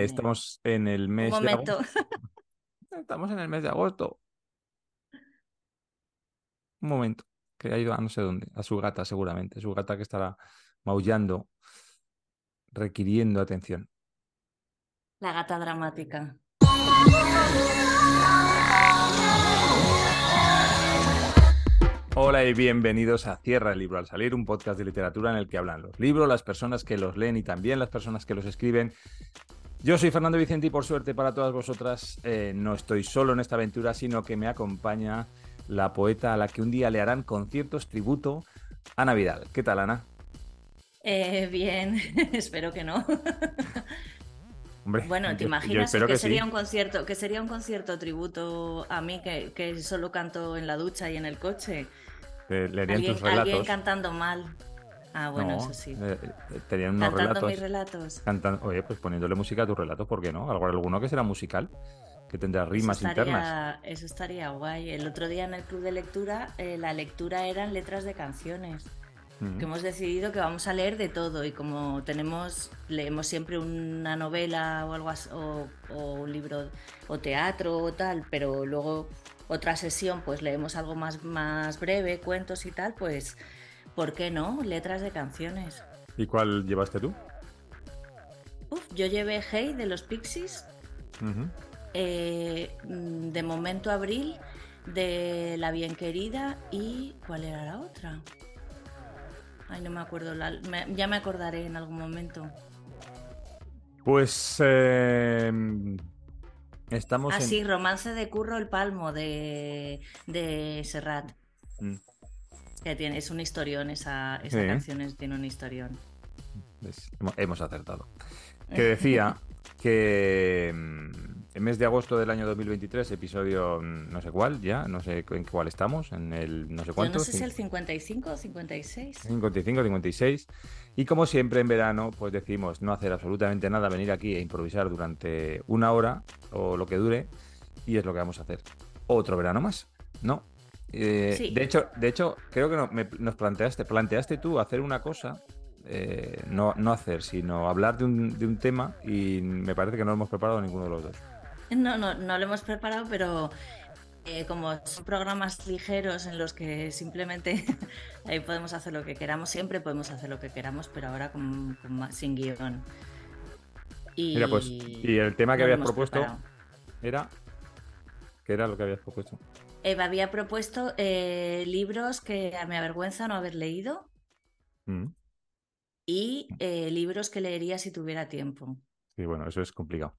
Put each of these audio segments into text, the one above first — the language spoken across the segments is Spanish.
Eh, estamos en el mes Un momento. de agosto. Estamos en el mes de agosto. Un momento, que ha ido a no sé dónde, a su gata seguramente, su gata que estará maullando, requiriendo atención. La gata dramática. Hola y bienvenidos a Cierra el libro al salir, un podcast de literatura en el que hablan los libros, las personas que los leen y también las personas que los escriben. Yo soy Fernando Vicente y por suerte para todas vosotras eh, no estoy solo en esta aventura, sino que me acompaña la poeta a la que un día le harán conciertos tributo, Ana Vidal. ¿Qué tal, Ana? Eh, bien, espero que no. Hombre, Bueno, ¿te yo- imaginas que, que sí. sería un concierto, que sería un concierto tributo a mí que, que solo canto en la ducha y en el coche? Te leerían Alguien, tus alguien relatos. cantando mal. Ah, bueno, No, eso sí. eh, eh, tenían unos Cantando relatos. mis relatos. cantan- Oye, pues poniéndole música a tus relatos, ¿por qué no? Algo, alguno que será musical, que tendrá rimas eso estaría, internas. Eso estaría guay. El otro día en el club de lectura, eh, la lectura eran letras de canciones. Que hemos decidido que vamos a leer de todo y como tenemos leemos siempre una novela o algo así, o, o un libro o teatro o tal pero luego otra sesión pues leemos algo más más breve cuentos y tal pues por qué no letras de canciones ¿Y cuál llevaste tú? Uf, yo llevé Hey de los Pixies eh, mm, de momento Abril de La Bien Querida y ¿cuál era la otra? Ay, no me acuerdo, la- me- ya me acordaré en algún momento. Pues eh, estamos Ah, en... sí, Romance de Curro el Palmo de, de Serrat. Mm. Que tiene, es un historión, esa, esa Sí. canción es- tiene un historión. Hemos acertado. Que decía que mm, el mes de agosto del año 2023, episodio mm, no sé cuál, ya, no sé en cuál estamos, en el no sé Yo cuánto. no sé si el 55 o 56. 55, 56. Y como siempre en verano, pues decimos no hacer absolutamente nada, venir aquí e improvisar durante una hora o lo que dure. Y es lo que vamos a hacer. Otro verano más, ¿no? Eh, Sí. de, hecho, de hecho, creo que no- me- nos planteaste, planteaste tú hacer una cosa, eh, no, no hacer, sino hablar de un, de un tema y me parece que no hemos preparado ninguno de los dos. No, no, no lo hemos preparado, pero eh, como son programas ligeros en los que simplemente ahí podemos hacer lo que queramos, siempre podemos hacer lo que queramos, pero ahora con, con más- sin guion. Y, Mira, pues, y el tema que no lo habías propuesto preparado. era... ¿Qué era lo que habías propuesto? Eva había propuesto eh, libros que me avergüenza no haber leído Mm, y eh, libros que leería si tuviera tiempo. Sí, bueno, eso es complicado.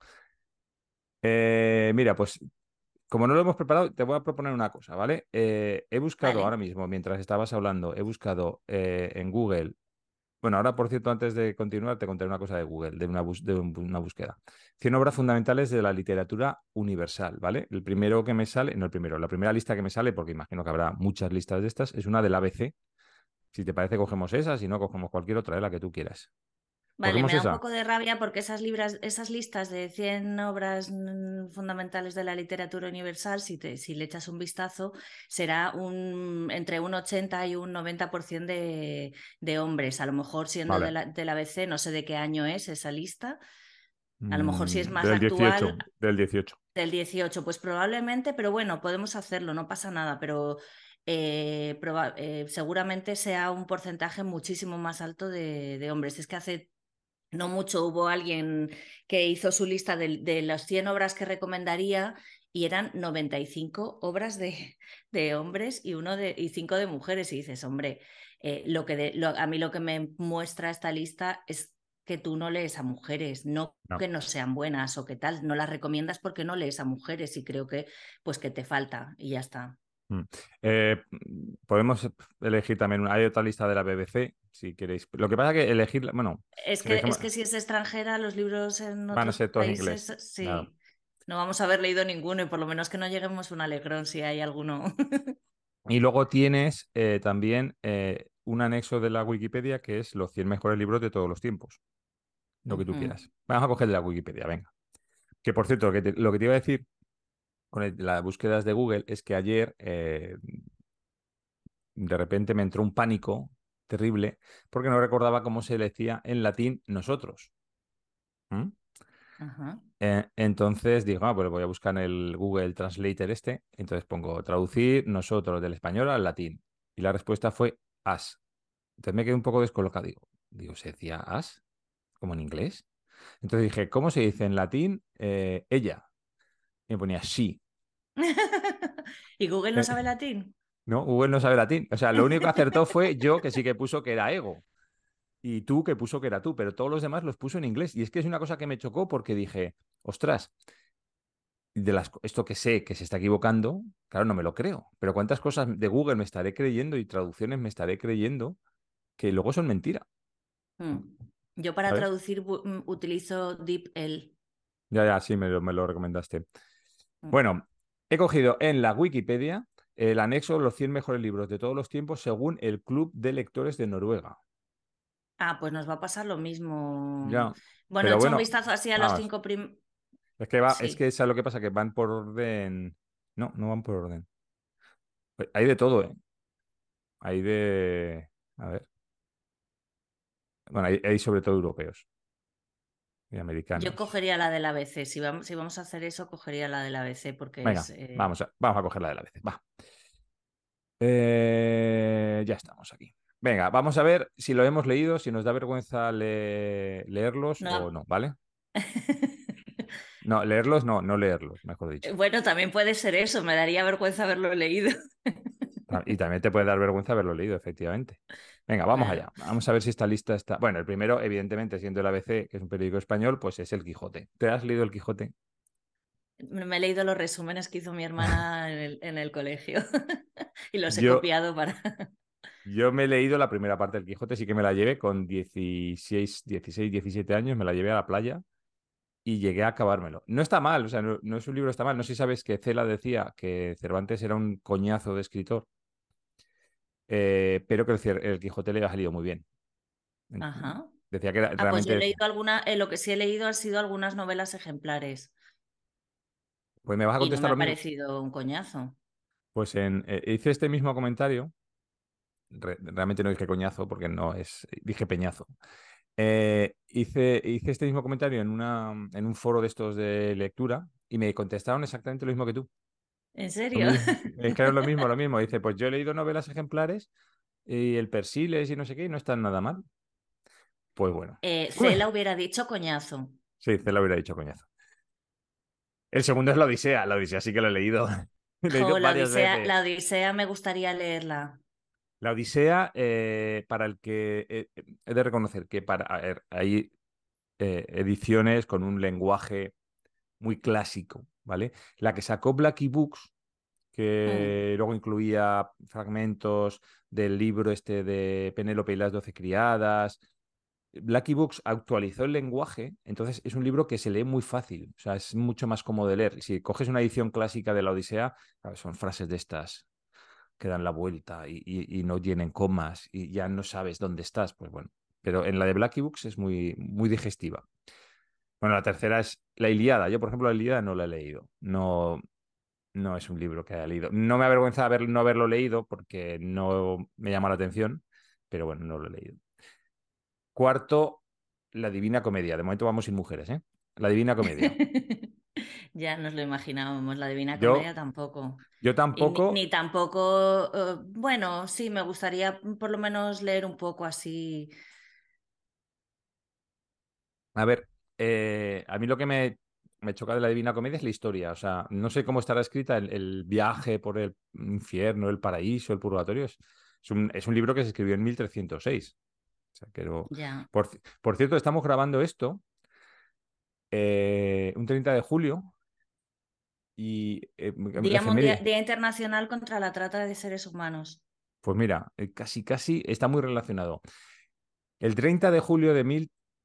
Eh, mira, pues como no lo hemos preparado, te voy a proponer una cosa, ¿vale? He buscado Vale. ahora mismo, mientras estabas hablando, he buscado en Google. Bueno, ahora, por cierto, antes de continuar, te contaré una cosa de Google, de una, de búsqueda. 100 obras fundamentales de la literatura universal, ¿vale? El primero que me sale, no el primero, la primera lista que me sale, porque imagino que habrá muchas listas de estas, es una del ABC. Si te parece, cogemos esa, si no, cogemos cualquier otra, ¿eh? la que tú quieras. Vale, ¿Cogemos me da esa? un poco de rabia porque esas, libras, esas listas de 100 obras mm, fundamentales de la literatura universal, si, te, si le echas un vistazo, será un, entre un 80 y un 90% de, de hombres. A lo mejor siendo Vale. de la, del ABC, no sé de qué año es esa lista, A lo mejor si es Mm, más del actual- 18, del 18. del 18, pues probablemente, pero bueno, podemos hacerlo, no pasa nada, pero eh, eh, seguramente sea un porcentaje muchísimo más alto de, de hombres. Es que hace no mucho hubo alguien que hizo su lista de, de las 100 obras que recomendaría y eran 95 obras de, de hombres y, uno de, y 5 de mujeres. Y dices, hombre, eh, lo que de- lo- a mí lo que me muestra esta lista es que tú no lees a mujeres, no, No. que no sean buenas o que tal, no las recomiendas porque no lees a mujeres y creo que pues que te falta y ya está. Eh, podemos elegir también, una- hay otra lista de la BBC, si queréis. Lo que pasa es que elegir, bueno, Es que, es que si es extranjera, los libros en Van a otros ser todos países, inglés, sí. claro. No vamos a haber leído ninguno y por lo menos que no lleguemos un alegrón si hay alguno. y luego tienes eh, también eh, un anexo de la Wikipedia que es los 100 mejores libros de todos los tiempos. Lo que tú quieras. Vamos a coger de la Wikipedia, venga. Que por cierto, lo que te, lo que te iba a decir con el- las búsquedas de Google es que ayer eh, de repente me entró un pánico terrible porque no recordaba cómo se decía en latín nosotros. ¿Mm? Ajá. Eh, entonces digo, ah, pues voy a buscar en el Google Translator este. Entonces pongo traducir nosotros del español al latín. Y la respuesta fue as. Entonces me quedé un poco descolocado. Digo, digo ¿se decía as? ¿Como en inglés? Entonces dije, ¿cómo se dice en latín eh, ella? Y me ponía sí. ¿Y Google no Eh, sabe latín? No, Google no sabe latín. O sea, lo único que acertó fue yo, que sí que puso que era ego. Y tú, que puso que era tú. Pero todos los demás los puso en inglés. Y es que es una cosa que me chocó porque dije, ostras, de las, esto que sé que se está equivocando, claro, no me lo creo. Pero cuántas cosas de Google me estaré creyendo y traducciones me estaré creyendo que luego son mentira. Mm. Yo para ¿Sabes? traducir mm, utilizo DeepL. Ya, ya, sí, me lo, me lo recomendaste. Bueno, he cogido en la Wikipedia el anexo Los 100 mejores libros de todos los tiempos según el Club de Lectores de Noruega. Ah, pues nos va a pasar lo mismo. Ya, Bueno, pero echa bueno, un vistazo así a los cinco prim... Es que va, es que ¿sabes lo que pasa? Que van por orden. No, no van por orden. Hay de todo, ¿eh? Hay de. A ver. Bueno, hay, hay sobre todo europeos y Yo cogería la del ABC. Si vamos, si vamos a hacer eso, cogería la del ABC porque Venga, es. eh, vamos a, vamos a coger la de la vez. Va. Eh, ya estamos aquí. Venga, vamos a ver si lo hemos leído, si nos da vergüenza le- leerlos No. o no, ¿vale? No, leerlos no, no leerlos, mejor dicho. Bueno, también puede ser eso. Me daría vergüenza haberlo leído. Ta- Y también te puede dar vergüenza haberlo leído, efectivamente. Venga, vamos allá. Vamos a ver si esta lista está. Bueno, el primero, evidentemente, siendo el ABC, que es un periódico español, pues es El Quijote. ¿Te has leído El Quijote? Me he leído los resúmenes que hizo mi hermana en el, en el colegio y los he Yo- copiado para. Yo me he leído la primera parte del Quijote, sí que me la llevé con 16, 16, 17 años, me la llevé a la playa y llegué a acabármelo. No está mal, o sea, no, no es un libro está mal. No sé si sabes que Cela decía que Cervantes era un coñazo de escritor, eh, pero que el, el Quijote le había salido muy bien. Ajá. Decía que era, Ah, pues realmente yo he leído alguna, eh, lo que sí he leído han sido algunas novelas ejemplares pues me vas a y no me contestar ha parecido un coñazo. Pues en, eh, hice este mismo comentario. Re- realmente no dije coñazo porque no es. Dije peñazo. Eh, hice, hice este mismo comentario en, una, en un foro de estos de lectura y me contestaron exactamente lo mismo que tú. ¿En serio? Me dijeron lo mismo, lo mismo. Dice, pues yo he leído novelas ejemplares y el Persiles y no sé qué, y no están nada mal. Pues bueno. Eh. Cela hubiera dicho coñazo. Sí, te lo hubiera dicho coñazo. El segundo es la Odisea. La Odisea sí que lo he leído. He leído Jo, la, Odisea, veces. la Odisea me gustaría leerla. La Odisea, eh, para el que eh, he de reconocer que para, a ver, hay eh, ediciones con un lenguaje muy clásico, ¿vale? La que sacó Blackie Books, que luego incluía fragmentos del libro este de Penélope y las doce criadas. Blackie Books actualizó el lenguaje, entonces es un libro que se lee muy fácil, o sea, es mucho más cómodo de leer. Si coges una edición clásica de la Odisea, son frases de estas que dan la vuelta y, y- y no tienen comas y ya no sabes dónde estás, pues bueno. Pero en la de Blackie Books es muy, muy digestiva. Bueno, la tercera es la Ilíada. Yo, por ejemplo, la Ilíada no la he leído. No, no es un libro que haya leído. No me avergüenza haber, no haberlo leído porque no me llama la atención, pero bueno, no lo he leído. Cuarto, la Divina Comedia. De momento vamos sin mujeres, ¿eh? La Divina Comedia. ya nos lo imaginábamos, la Divina Yo- Comedia tampoco. Yo Y ni- tampoco. ni, tampoco, eh, bueno, sí, me gustaría por lo menos leer un poco así. A ver, eh, a mí lo que me, me choca de la Divina Comedia es la historia. O sea, no sé cómo estará escrita el, el viaje por el infierno, el paraíso, el purgatorio. Es, es un, es un libro que se escribió en 1306. O sea, que no- por, ci- por cierto, estamos grabando esto eh, un 30 de julio y eh, Día, Mundial- Día Internacional contra la Trata de Seres Humanos. Pues mira, casi, casi está muy relacionado. El 30 de julio de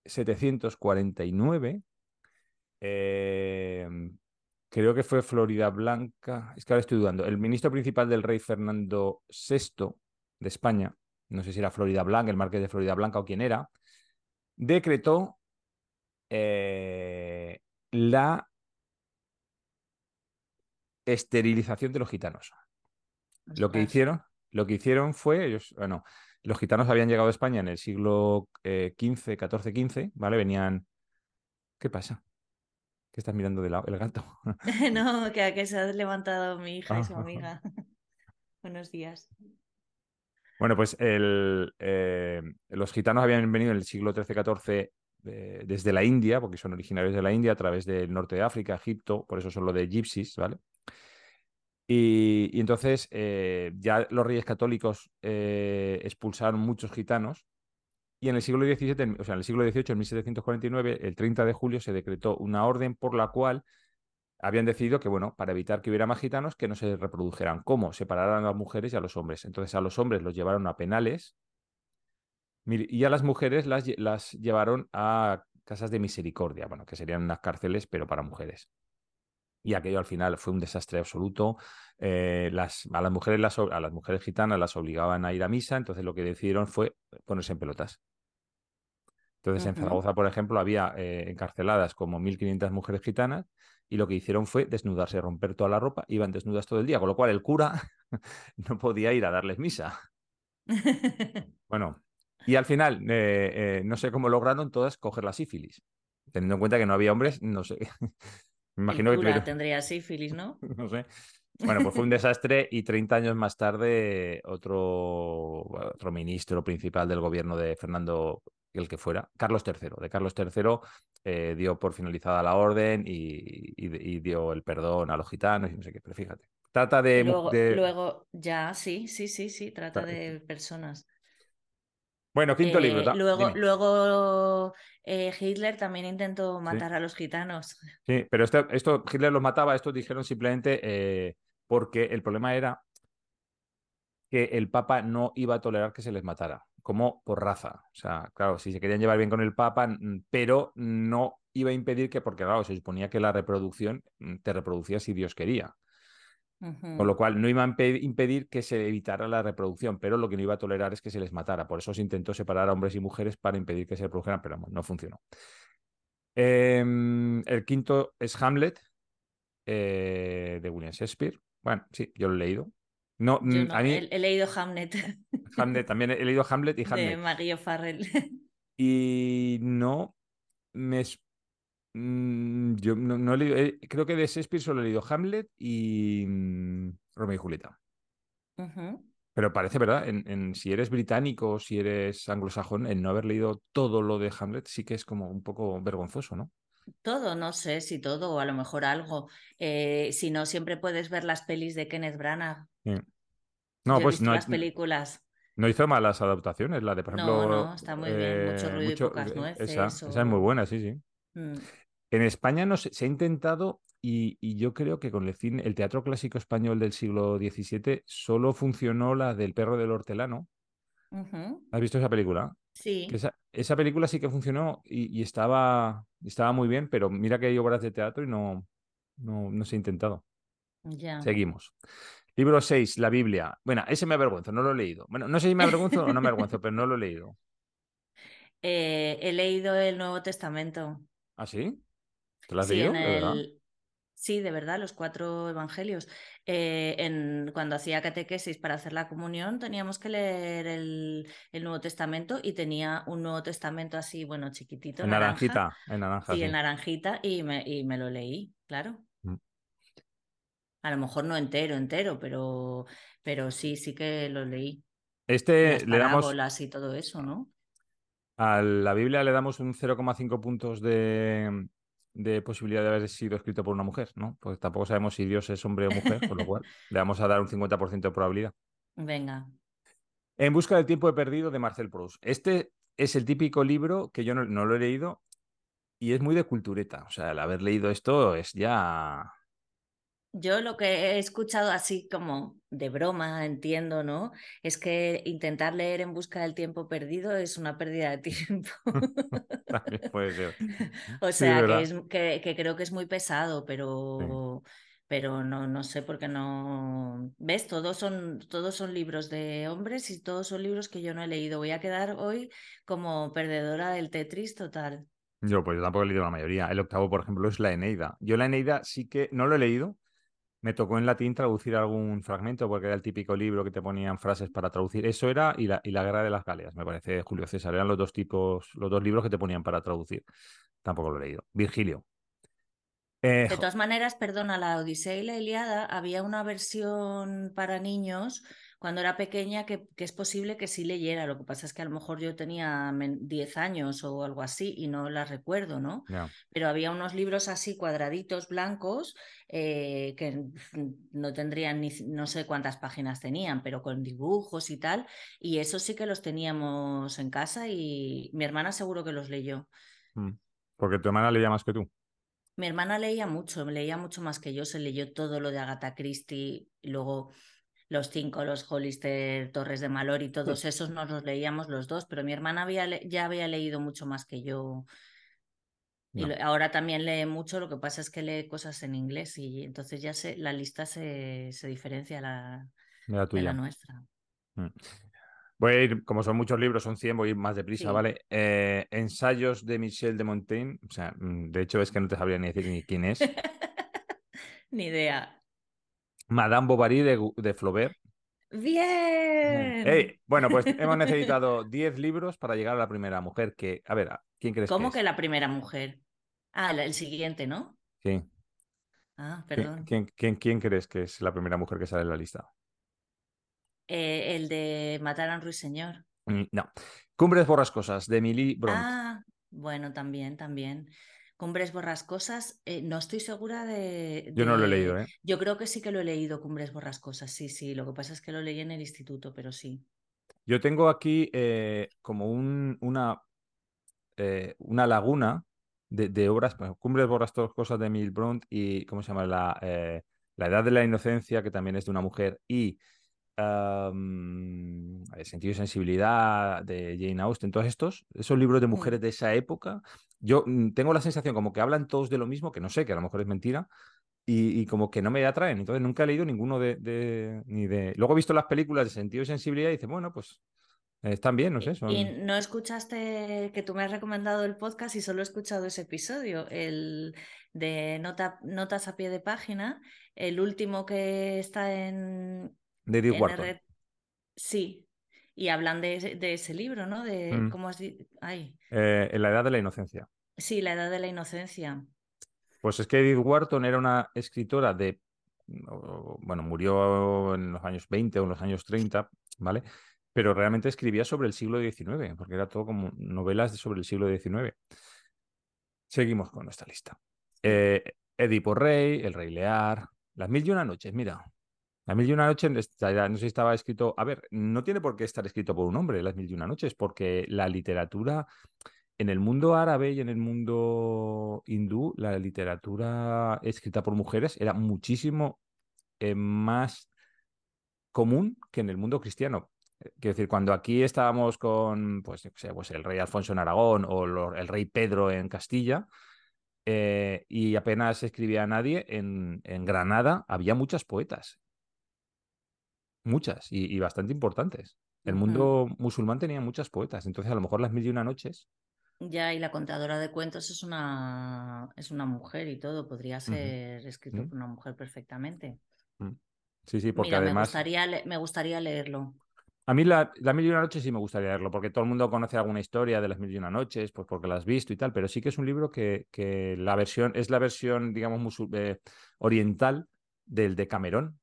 1749, eh, creo que fue Florida Blanca, es que ahora estoy dudando, el ministro principal del rey Fernando VI de España, no sé si era Florida Blanca, el marqués de Florida Blanca o quién era, decretó eh, la esterilización de los gitanos. Lo que hicieron, lo que hicieron fue, ellos, bueno, los gitanos habían llegado a España en el siglo eh, XV, XIV, XV, ¿vale? Venían. ¿Qué pasa? ¿Qué estás mirando de lado? El gato. no, que se ha levantado mi hija y su Ah. amiga. Buenos días. Bueno, pues el, eh, los gitanos habían venido en el siglo XIII-XIV eh, desde la India, porque son originarios de la India, a través del norte de África, Egipto, por eso son lo de gypsies, ¿vale? Y, entonces eh, ya los reyes católicos eh, expulsaron muchos gitanos y en el siglo XVII, o sea, en el siglo XVIII, en 1749, el 30 de julio se decretó una orden por la cual habían decidido que, bueno, para evitar que hubiera más gitanos, que no se reprodujeran. ¿Cómo? Separaran a las mujeres y a los hombres. Entonces a los hombres los llevaron a penales y a las mujeres las, las llevaron a casas de misericordia, bueno, que serían unas cárceles, pero para mujeres. Y aquello al final fue un desastre absoluto. Eh, las, a, las mujeres las, a las mujeres gitanas las obligaban a ir a misa, entonces lo que decidieron fue ponerse en pelotas. Entonces, en. Zaragoza, por ejemplo, había eh, encarceladas como 1.500 mujeres gitanas y lo que hicieron fue desnudarse, romper toda la ropa, iban desnudas todo el día, con lo cual el cura no podía ir a darles misa. Bueno, y al final, eh, eh, no sé cómo lograron todas coger la sífilis. Teniendo en cuenta que no había hombres, no sé. Me El imagino que tuvieron, tendría sífilis, ¿no? no sé. Bueno, pues fue un desastre y 30 años más tarde otro, otro ministro principal del gobierno de Fernando, el que fuera, Carlos III, de Carlos III, eh, dio por finalizada la orden y, y- y dio el perdón a los gitanos y no sé qué, pero fíjate. Trata de... Luego, de- luego, ya, sí, sí, sí, sí, trata Tra- de personas. Bueno, quinto libro. Eh, luego, dime. luego eh, Hitler también intentó Sí. matar a los gitanos. Sí, pero esto, esto Hitler los mataba, estos dijeron simplemente eh, porque el problema era que el Papa no iba a tolerar que se les matara, como por raza. O sea, claro, si se querían llevar bien con el Papa, mm, pero no iba a impedir que, porque claro, se suponía que la reproducción mm, te reproducía si Dios quería. Con lo cual no iba a impe- impedir que se evitara la reproducción, pero lo que no iba a tolerar es que se les matara. Por eso se intentó separar a hombres y mujeres para impedir que se reprodujeran, pero no funcionó. Em, el quinto es Hamlet, eh, de William Shakespeare. Bueno, sí, yo lo he leído. No, mm, no, a mí he, he leído Hamlet Hamlet, también he leído Hamlet y de Hamlet. Maggie O'Farrell. Y no me... mm, yo no, no he leído, eh, creo que de Shakespeare solo he leído Hamlet y mm, Romeo y Julieta. Pero parece verdad, en, en- si eres británico o si eres anglosajón, el no haber leído todo lo de Hamlet sí que es como un poco vergonzoso, ¿no? Todo, no sé si todo o a lo mejor algo. Eh, si no, siempre puedes ver las pelis de Kenneth Branagh. Sí. No, Yo he pues visto no, las películas. no hizo malas adaptaciones. La de, por No, ejemplo. no, está muy bien. Mucho eh, ruido y mucho- pocas eh, nueces. Esa, esa es muy buena, sí, sí. Mm. En España no se, se ha intentado y, y yo creo que con el cine, el teatro clásico español del siglo XVII solo funcionó la del perro del hortelano. ¿Has visto esa película? Sí. Esa, esa película sí que funcionó y, y estaba, estaba muy bien, pero mira que hay obras de teatro y no, no, no se ha intentado. Ya. Seguimos. Libro 6, la Biblia. Bueno, ese me avergüenzo, no lo he leído. Bueno, no sé si me avergüenzo o no me avergüenzo, pero no lo he leído. Eh, he leído el Nuevo Testamento. ¿Ah, sí? ¿Te lo has Sí, leído? en el... Sí, de verdad, los cuatro evangelios. Eh, en... Cuando hacía catequesis para hacer la comunión, teníamos que leer el, el Nuevo Testamento y tenía un Nuevo Testamento así, bueno, chiquitito, En naranja. naranjita, en naranja, Sí, sí. en naranjita y me, y me lo leí, claro. Mm. A lo mejor no entero, entero, pero, pero sí, sí que lo leí. Este Las le damos, y todo eso, ¿no? a la Biblia le damos un 0,5 puntos de, de posibilidad de haber sido escrito por una mujer, ¿no? Pues tampoco sabemos si Dios es hombre o mujer, con lo cual le vamos a dar un 50% de probabilidad. Venga. En busca del tiempo perdido de Marcel Proust. Este es el típico libro que yo no, no lo he leído y es muy de cultureta. O sea, el haber leído esto es ya... Yo lo que he escuchado así como de broma, entiendo, ¿no? Es que intentar leer en busca del tiempo perdido es una pérdida de tiempo. También puede ser. O Sí, sea, que, es, que, que creo que es muy pesado, pero, pero no, no sé por qué no. ¿Ves? Todos son, todos son libros de hombres y todos son libros que yo no he leído. Voy a quedar hoy como perdedora del Tetris total. Yo, pues yo tampoco he leído la mayoría. El octavo, por ejemplo, es la Eneida. Yo la Eneida sí que no lo he leído. Me tocó en latín traducir algún fragmento porque era el típico libro que te ponían frases para traducir. Eso era y la, y la Guerra de las Galeas, me parece, Julio César. Eran los dos tipos, los dos libros que te ponían para traducir. Tampoco lo he leído. Virgilio. Eh, De todas maneras, perdona, la Odisea y la Iliada había una versión para niños cuando era pequeña que, que, es posible que sí leyera. Lo que pasa es que a lo mejor yo tenía 10 años o algo así y no la recuerdo, ¿no? Pero había unos libros así cuadraditos blancos eh, que no tendrían ni no sé cuántas páginas tenían, pero con dibujos y tal. Y eso sí que los teníamos en casa y mi hermana seguro que los leyó. Mm. Porque tu hermana leía más que tú. Mi hermana leía mucho, leía mucho más que yo, se leyó todo lo de Agatha Christie, y luego los cinco, los Hollister, Torres de Malor y todos esos nos los leíamos los dos, pero mi hermana había, ya había leído mucho más que yo. No. Y ahora también lee mucho, lo que pasa es que lee cosas en inglés y entonces ya se, la lista se, se diferencia la, de la, de la nuestra. Mm. Voy a ir, como son muchos libros, son 100, voy a ir más deprisa, Sí. ¿vale? Eh, ensayos de Michel de Montaigne, o sea, mm, de hecho es que no te sabría ni decir ni quién es. Ni idea. Madame Bovary de, de Flaubert. Bien. Bueno, pues hemos necesitado 10 libros para llegar a la primera mujer que, a ver, ¿quién crees ¿Cómo que la primera mujer? Ah, el siguiente, ¿no? Sí. Ah, ¿Quién, perdón. quién- quién- quién crees que es la primera mujer que sale en la lista? Eh, el de Matar a un ruiseñor. Mm, No. Cumbres borrascosas de Emily Bront. Ah, bueno, también, también. Cumbres borrascosas, eh, no estoy segura de, Yo no lo he leído, ¿eh? Yo creo que sí que lo he leído, Cumbres borrascosas, sí, sí. Lo que pasa es que lo leí en el instituto, pero sí. Yo tengo aquí eh, como un, una, eh, una laguna de, de obras, bueno, Cumbres borrascosas de Emily Bront y, ¿cómo se llama? La, eh, la Edad de la Inocencia, que también es de una mujer, y um, Sentido y Sensibilidad de Jane Austen, todos estos, esos libros de mujeres de esa época, yo mm, tengo la sensación como que hablan todos de lo mismo, que no sé, que a lo mejor es mentira, y, y como que no me atraen. Entonces nunca he leído ninguno de, de- ni de... Luego he visto las películas de Sentido y Sensibilidad y dice, bueno, pues eh, están bien, no sé, son... Y no escuchaste que tú me has recomendado el podcast y solo he escuchado ese episodio, el de nota, notas a pie de página, el último que está en, de Edith Wharton. Sí, y hablan de, ese- de ese libro, ¿no? De Mm. cómo has Ay, Eh, en la Edad de la Inocencia. sí, la edad de la inocencia. Pues es que Edith Wharton era una escritora de, bueno, murió en los años 20 o en los años 30, ¿vale? Pero realmente escribía sobre el siglo XIX, porque era todo como novelas sobre el siglo XIX. Seguimos con nuestra lista. Eh, Edipo Rey, El Rey Lear, Las Mil y Una Noches, mira. Las Mil y Una Noches, no sé si estaba escrito, a ver, no tiene por qué estar escrito por un hombre, Las Mil y Una Noches, porque la literatura en el mundo árabe y en el mundo hindú, la literatura escrita por mujeres era muchísimo eh, más común que en el mundo cristiano. Eh, Quiero decir, cuando aquí estábamos con, pues, pues el rey Alfonso en Aragón o el rey Pedro en Castilla, eh, y apenas escribía nadie, en, en Granada había muchas poetas. Muchas, y, y bastante importantes. El mundo musulmán tenía muchas poetas, entonces a lo mejor las mil y una noches Ya, y la contadora de cuentos es una, es una mujer y todo, podría ser escrito Mm. por una mujer perfectamente. Mm. Sí, sí, porque Mira, me además gustaría, le- me gustaría leerlo. a mí la, la Mil y una Noches sí me gustaría leerlo, porque todo el mundo conoce alguna historia de las Mil y una Noches, pues porque la has visto y tal, pero sí que es un libro que, que la versión, es la versión, digamos, eh, oriental del de Camerón.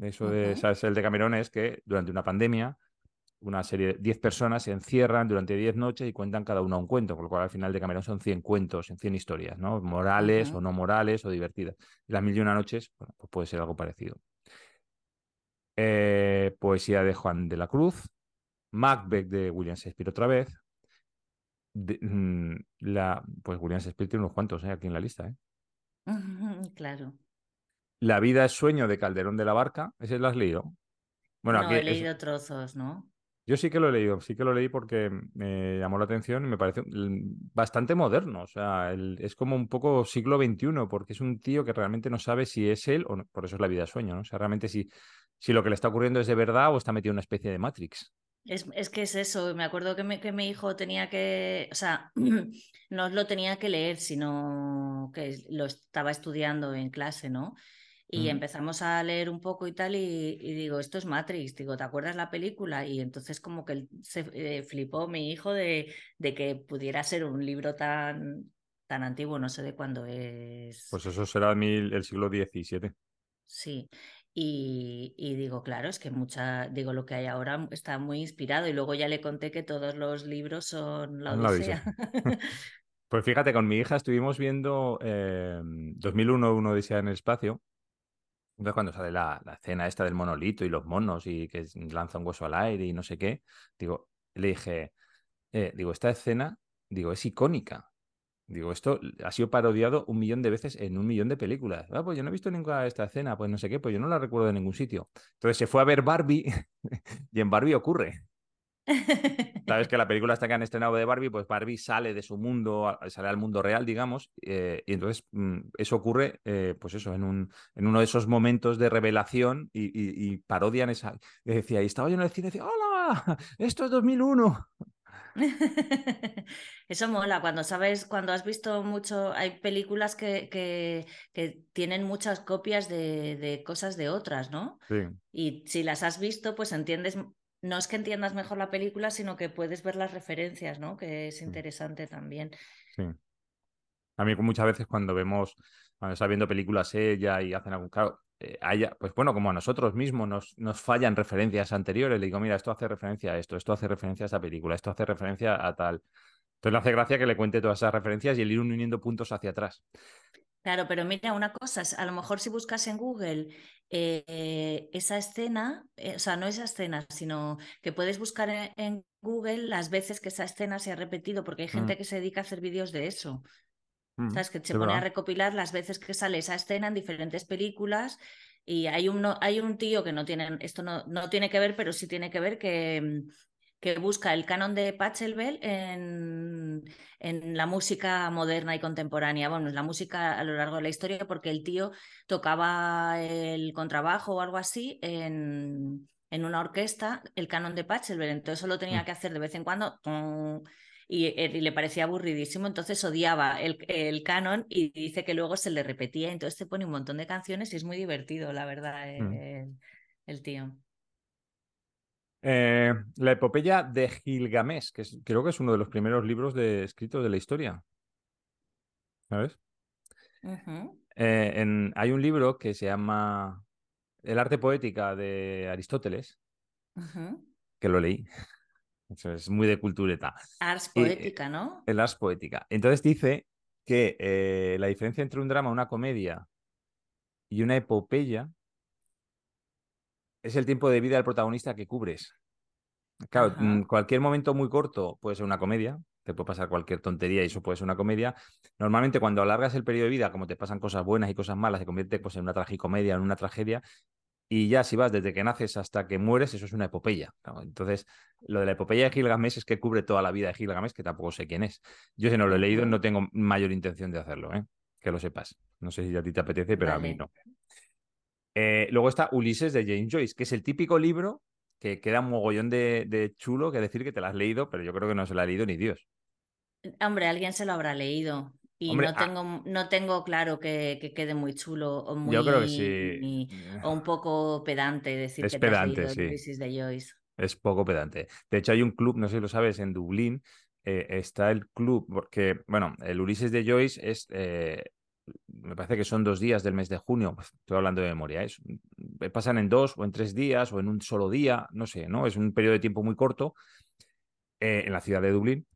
Eso de. ¿sabes? El de Camerón es que durante una pandemia, una serie de 10 personas se encierran durante 10 noches y cuentan cada uno un cuento, con lo cual al final de Camerón son 100 cuentos, 100 historias, ¿no? Morales o no morales o divertidas. Y las Mil y una Noches, bueno, pues puede ser algo parecido. Eh, poesía de Juan de la Cruz, Macbeth de William Shakespeare otra vez. De- mm, la, pues William Shakespeare tiene unos cuantos eh, aquí en la lista. ¿eh? Claro. La vida es sueño de Calderón de la Barca, ese lo has leído. Bueno, no, aquí he es- leído trozos, ¿no? yo sí que lo he leído, sí que lo leí porque me llamó la atención y me parece bastante moderno. O sea, el- es como un poco siglo XXI, porque es un tío que realmente no sabe si es él o no. Por eso es la vida es sueño, ¿no? O sea, realmente si, si lo que le está ocurriendo es de verdad o está metido en una especie de Matrix. Es, es que es eso, me acuerdo que, me- que mi hijo tenía que, o sea, no lo tenía que leer, sino que lo estaba estudiando en clase, ¿no? Y Mm. empezamos a leer un poco y tal, y, y digo, esto es Matrix, digo, ¿te acuerdas la película? Y entonces como que se eh, flipó mi hijo de, de que pudiera ser un libro tan, tan antiguo, no sé de cuándo es. Pues eso será el siglo XVII. Sí, y, digo, claro, es que mucha, digo, lo que hay ahora está muy inspirado y luego ya le conté que todos los libros son la Odisea. pues fíjate, con mi hija estuvimos viendo 2001, em, Uno Odisea en el espacio. Entonces cuando sale la, la, escena esta del monolito y los monos y que lanza un hueso al aire y no sé qué, digo, le dije, eh, digo, esta escena, digo, es icónica. Digo, esto ha sido parodiado un millón de veces en un millón de películas. Ah, pues yo no he visto ninguna esta escena, pues no sé qué, pues yo no la recuerdo de ningún sitio. Entonces se fue a ver Barbie y en Barbie ocurre. Sabes que la película está que han estrenado de Barbie, pues Barbie sale de su mundo, sale al mundo real, digamos, eh, y entonces mm, eso ocurre, eh, pues eso, en, un, en uno de esos momentos de revelación y, parodian esa. Y decía, y estaba yo en el cine y decía, ¡Hola! Esto es 2001. Eso mola, cuando sabes, cuando has visto mucho, hay películas que, que, tienen muchas copias de, cosas de otras, ¿no? Sí. Y si las has visto, pues entiendes, no es que entiendas mejor la película, sino que puedes ver las referencias, ¿no? Que es interesante también. Sí. A mí muchas veces cuando vemos, cuando está viendo películas ella y hacen algún... Claro, eh, haya, pues bueno, como a nosotros mismos nos, nos fallan referencias anteriores, le digo, mira, esto hace referencia a esto, esto hace referencia a esa película, esto hace referencia a tal. Entonces le hace gracia que le cuente todas esas referencias y el ir uniendo puntos hacia atrás. Claro, pero mira, una cosa, a lo mejor si buscas en Google eh, esa escena, eh, o sea, no esa escena, sino que puedes buscar en, Google las veces que esa escena se ha repetido, porque hay gente mm. que se dedica a hacer vídeos de eso. Mm, ¿Sabes? Que se pone a recopilar las veces que sale esa escena en diferentes películas. Y hay un, hay un tío que no tiene, esto no, no tiene que ver, pero sí tiene que ver que, mm, que busca el canon de Pachelbel en, en, la música moderna y contemporánea, bueno, la música a lo largo de la historia, porque el tío tocaba el contrabajo o algo así en, en una orquesta, el canon de Pachelbel, entonces solo tenía mm. que hacer de vez en cuando eh, y, le parecía aburridísimo, entonces odiaba el, canon y dice que luego se le repetía, entonces te pone un montón de canciones y es muy divertido, la verdad, mm. el, tío. Eh, la epopeya de Gilgamesh, que creo que es uno de los primeros libros de, escritos de la historia. ¿Sabes? Eh, hay un libro que se llama El arte poética de Aristóteles, que lo leí es muy de cultureta. Ars poética, ¿no? El ars poética. Entonces dice que eh, la diferencia entre un drama, una comedia y una epopeya es el tiempo de vida del protagonista que cubres. Claro, mm, cualquier momento muy corto puede ser una comedia, te puede pasar cualquier tontería y eso puede ser una comedia. Normalmente cuando alargas el periodo de vida, como te pasan cosas buenas y cosas malas, se convierte pues, en una tragicomedia, en una tragedia, y ya si vas desde que naces hasta que mueres, eso es una epopeya. Entonces, lo de la epopeya de Gilgamesh es que cubre toda la vida de Gilgamesh, que tampoco sé quién es. Yo si no lo he leído, no tengo mayor intención de hacerlo, ¿eh? que lo sepas. No sé si a ti te apetece, pero a mí no. Eh, luego está Ulises de James Joyce, que es el típico libro que queda un mogollón de, chulo que decir que te lo has leído, pero yo creo que no se lo ha leído ni Dios. Hombre, alguien se lo habrá leído. Y no, tengo, no tengo claro que, quede muy chulo o muy Yo creo que sí. o un poco pedante decir es que pedante, te has leído sí. de Joyce. Es poco pedante. De hecho, hay un club, no sé si lo sabes, en Dublín eh, está el club, porque, bueno, el Ulises de Joyce es, eh, me parece que son dos días del mes de junio, pues, estoy hablando de memoria, es, eh, pasan en dos o en tres días o en un solo día, no sé, ¿no? Es un periodo de tiempo muy corto en la ciudad de Dublín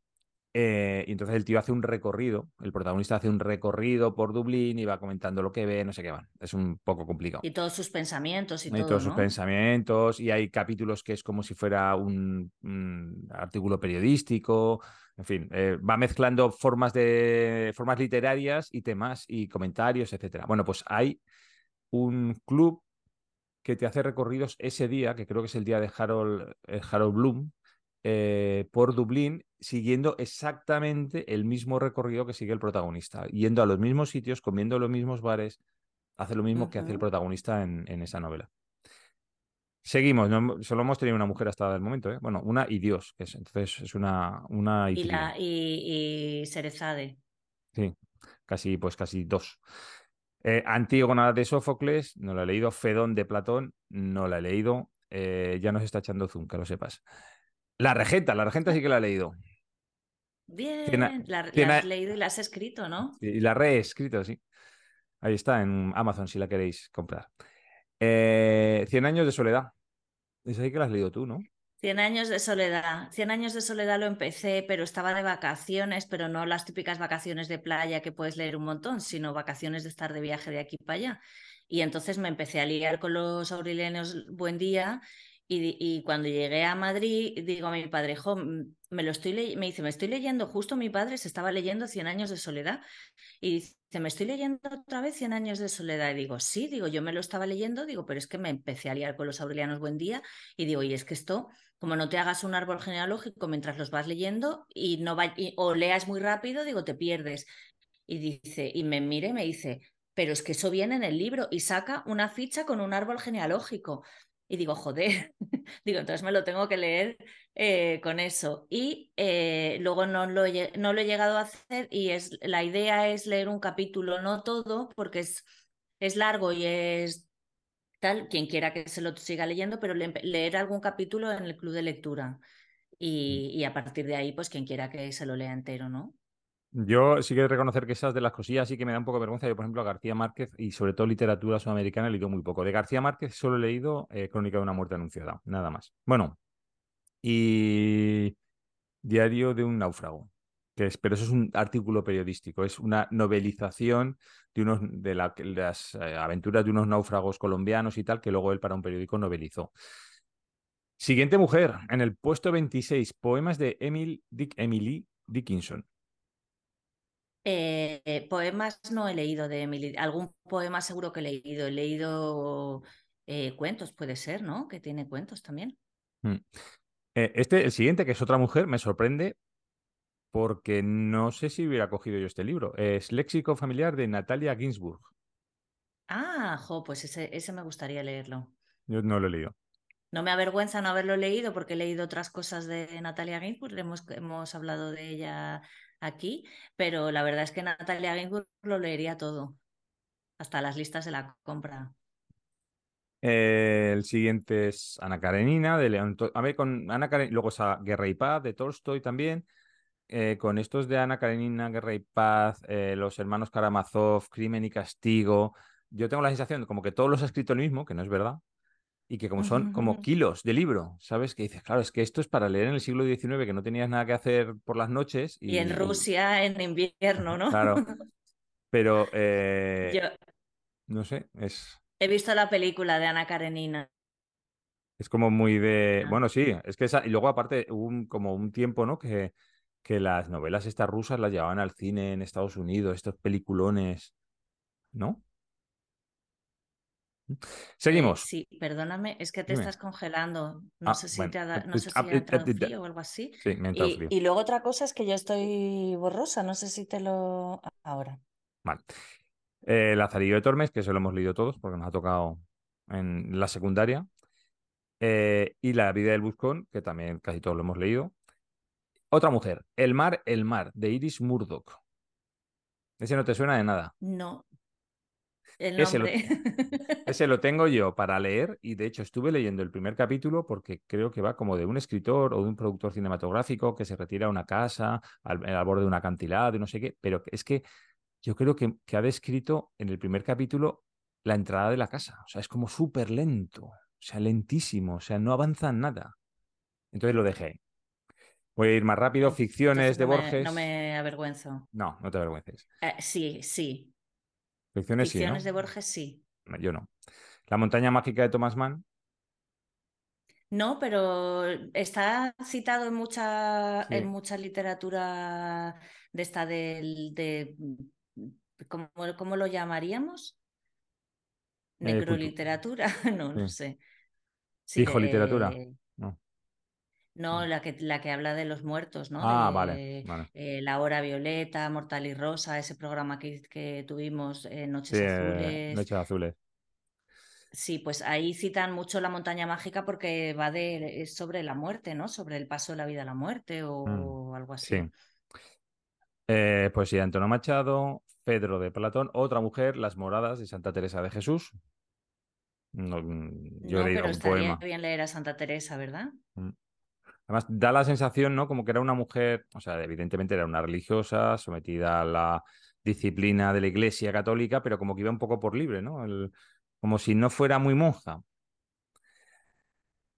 eh, y entonces el tío hace un recorrido, el protagonista hace un recorrido por Dublín y va comentando lo que ve, no sé qué van. Es un poco complicado. Y todos sus pensamientos y, y todos sus pensamientos. Y hay capítulos que es como si fuera un, artículo periodístico. En fin, eh, va mezclando formas de formas literarias y temas y comentarios, etcétera. Bueno, pues hay un club que te hace recorridos ese día, que creo que es el día de Harold, eh, Harold Bloom, por Dublín siguiendo exactamente el mismo recorrido que sigue el protagonista, yendo a los mismos sitios, comiendo los mismos bares, hace lo mismo que hace el protagonista en, esa novela. Seguimos, solo hemos tenido una mujer hasta el momento, ¿eh? bueno, una y Dios, que es, entonces es una, una y, la, y, Cerezade. Sí, casi, pues casi dos. Eh, Antígona de Sófocles, no la he leído. Fedón de Platón, no la he leído. Eh, ya nos está echando zoom, que lo sepas. La regenta, la regenta sí que la he leído. Bien, la, has leído y la has escrito, ¿no? y la reescrito, sí. Ahí está, en Amazon, si la queréis comprar. Eh, Cien años de soledad. Es ahí que la has leído tú, ¿no? Cien años de soledad. Cien años de soledad lo empecé, pero estaba de vacaciones, pero no las típicas vacaciones de playa que puedes leer un montón, sino vacaciones de estar de viaje de aquí para allá. Y entonces me empecé a liar con los aurelianos Buen Y, cuando llegué a Madrid, digo a mi padre, me lo estoy me dice, me estoy leyendo, justo mi padre se estaba leyendo Cien años de soledad y dice, me estoy leyendo otra vez Cien años de soledad. Y digo, sí, digo, yo me lo estaba leyendo, digo, pero es que me empecé a liar con los aurelianos buen día y digo, y es que esto, como no te hagas un árbol genealógico mientras los vas leyendo y no va, o leas muy rápido, digo, te pierdes. Y dice, y me mire y me dice, pero es que eso viene en el libro y saca una ficha con un árbol genealógico. Y digo, joder, digo, entonces me lo tengo que leer eh, con eso. Y eh, luego no lo, no lo he llegado a hacer y es, la idea es leer un capítulo, no todo, porque es, es largo y es tal, quien quiera que se lo siga leyendo, pero leer algún capítulo en el club de lectura. Y, y, a partir de ahí, pues quien quiera que se lo lea entero, ¿no? Yo sí que reconocer que esas de las cosillas sí que me da un poco de vergüenza. Yo, por ejemplo, a García Márquez y sobre todo literatura sudamericana he leído muy poco. De García Márquez solo he leído eh, Crónica de una muerte anunciada, nada más. Bueno, y Diario de un náufrago, que es, pero eso es un artículo periodístico, es una novelización de, unos, de, las eh, aventuras de unos náufragos colombianos y tal, que luego él para un periódico novelizó. Siguiente mujer, en el puesto 26, poemas de Emily Dickinson. Eh, poemas no he leído de Emily. Algún poema seguro que he leído. He leído eh, cuentos, puede ser, ¿no? Que tiene cuentos también. Mm. Eh, este, el siguiente, que es otra mujer, me sorprende porque no sé si hubiera cogido yo este libro. Es Léxico Familiar de Natalia Ginsburg. Ah, jo, pues ese, ese me gustaría leerlo. Yo no lo he leído. No me avergüenza no haberlo leído porque he leído otras cosas de Natalia Ginsburg, hemos, hemos hablado de ella aquí, pero la verdad es que Natalia Ginsburg lo leería todo, hasta las listas de la compra. El siguiente es Ana Karenina de León. A ver, con Ana Karenina, luego está Guerra y Paz de Tolstoy también. Eh, con estos de Ana Karenina, Guerra y Paz, eh, los hermanos Karamazov, Crimen y Castigo, yo tengo la sensación como que todos los ha escrito el mismo, que no es verdad, y que como son como kilos de libro, ¿sabes? Que dices, claro, es que esto es para leer en el siglo XIX, que no tenías nada que hacer por las noches. Y, en Rusia en invierno, ¿no? Claro. Pero, eh, no sé, es... He visto la película de Ana Karenina. Es como muy de... Ah. Bueno, sí, es que esa... Y luego aparte hubo un, como un tiempo, ¿no? Que, que las novelas estas rusas las llevaban al cine en Estados Unidos, estos peliculones, ¿no? Seguimos. sí, perdóname, es que te estás congelando. No sé si te ha, no sé si ha traducido o algo así. Sí, me y, y, luego otra cosa es que yo estoy borrosa, no sé si te lo. Ahora. Vale. Eh, Lazarillo de Tormes, que eso lo hemos leído todos porque nos ha tocado en la secundaria. Eh, y La vida del buscón, que también casi todos lo hemos leído. Otra mujer, El mar, el mar, de Iris Murdoch. Ese no te suena de nada. No, ese, lo, tengo yo para leer y de hecho estuve leyendo el primer capítulo porque creo que va como de un escritor o de un productor cinematográfico que se retira a una casa al, borde de una acantilado y no sé qué, pero es que yo creo que, que ha descrito en el primer capítulo la entrada de la casa, o sea, es como súper lento, o sea, lentísimo, o sea, no avanza nada. Entonces lo dejé. Voy a ir más rápido. Ficciones de Borges. no me avergüenzo. No, no te avergüences. Eh, sí, sí. Ficciones, sí, de Borges sí. Yo no. La montaña mágica de Thomas Mann. No, pero está citado en mucha, en mucha literatura de esta del de ¿cómo, lo llamaríamos? Eh, Necroliteratura, no, no sé. Hijo literatura. No, la que, la que habla de los muertos, ¿no? Ah, vale. Eh, la Hora Violeta, Mortal y Rosa, ese programa que, que tuvimos, eh, Noches Azules. Noches Azules. Sí, pues ahí citan mucho la montaña mágica porque va de, es sobre la muerte, ¿no? Sobre el paso de la vida a la muerte o, mm, algo así. Sí. Eh, pues sí, Antonio Machado, Pedro de Platón, otra mujer, Las Moradas de Santa Teresa de Jesús. No, mm, yo he leído pero estaría bien leer a Santa Teresa, ¿verdad? Mm. Además, da la sensación, ¿no? Como que era una mujer, o sea, evidentemente era una religiosa, sometida a la disciplina de la Iglesia católica, pero como que iba un poco por libre, ¿no? como si no fuera muy monja.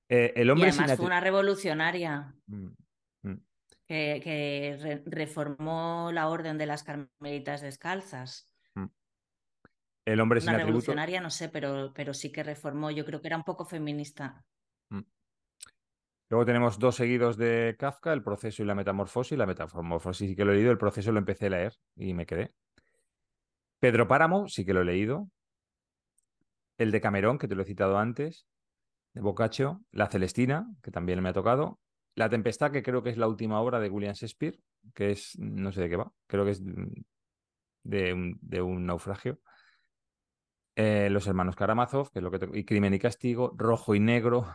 Eh, el hombre y además fue una revolucionaria. Mm, mm. Que, que reformó la orden de las carmelitas descalzas. Mm. El hombre sin Una revolucionaria, no sé, pero, pero sí que reformó. Yo creo que era un poco feminista. Luego tenemos dos seguidos de Kafka, el proceso y la metamorfosis. La metamorfosis sí que lo he leído, el proceso lo empecé a leer y me quedé. Pedro Páramo sí que lo he leído. El de Camerón, que te lo he citado antes, de Boccaccio. La Celestina, que también me ha tocado. La Tempestad, que creo que es la última obra de William Shakespeare, que es, no sé de qué va, creo que es de un, naufragio. Eh, los hermanos Karamazov, que es lo que y Crimen y Castigo, Rojo y Negro,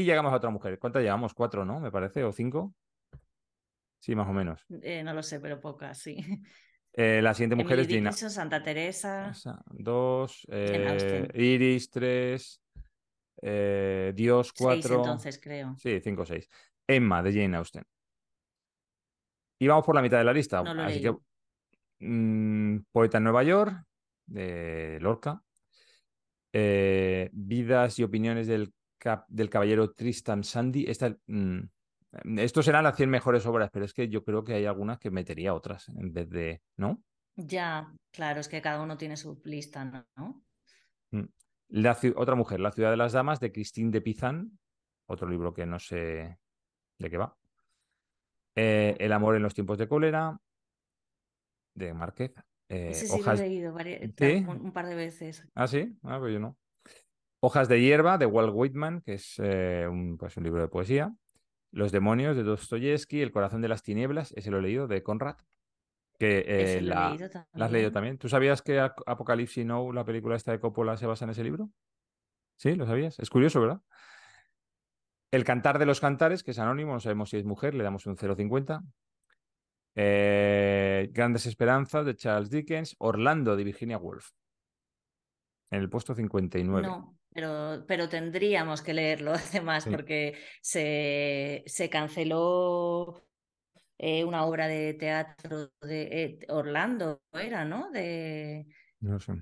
y llegamos a otra mujer. ¿Cuántas llevamos? Cuatro, ¿no? Me parece, o cinco. Sí, más o menos. Eh, no lo sé, pero pocas, sí. Eh, la siguiente mujer es Gina. Santa Teresa. Dos. Eh, Iris, tres. Dios, cuatro. Seis, entonces, creo. Sí, cinco, seis. Emma, de Jane Austen. Y vamos por la mitad de la lista. Así que. Mm, Poeta en Nueva York, de Lorca. vidas y opiniones del del caballero Tristan Sandy. Esta, mm, estos serán las 100 mejores obras, pero es que yo creo que hay algunas que metería otras en vez de, ¿no? Ya, claro, es que cada uno tiene su lista, ¿no? Mm. otra mujer, La ciudad de las damas, de Christine de Pizan, otro libro que no sé de qué va. Eh, el amor en los tiempos de cólera, de Márquez. Eh, sí lo he leído un, par de veces. Ah, sí, ah, pues yo no. Hojas de hierba de Walt Whitman, que es eh, un, pues un libro de poesía. Los demonios de Dostoyevsky, El corazón de las tinieblas, ese lo he leído, de Conrad. Que, eh, la, has leído también. ¿Tú sabías que Apocalipsis Now, la película esta de Coppola, se basa en ese libro? Sí, lo sabías. Es curioso, ¿verdad? El cantar de los cantares, que es anónimo, no sabemos si es mujer, le damos un 0,50. Eh, Grandes Esperanzas de Charles Dickens. Orlando de Virginia Woolf. En el puesto 59. No pero, pero tendríamos que leerlo además porque se, se canceló eh, una obra de teatro de eh, Orlando, era, ¿no? De... No sé.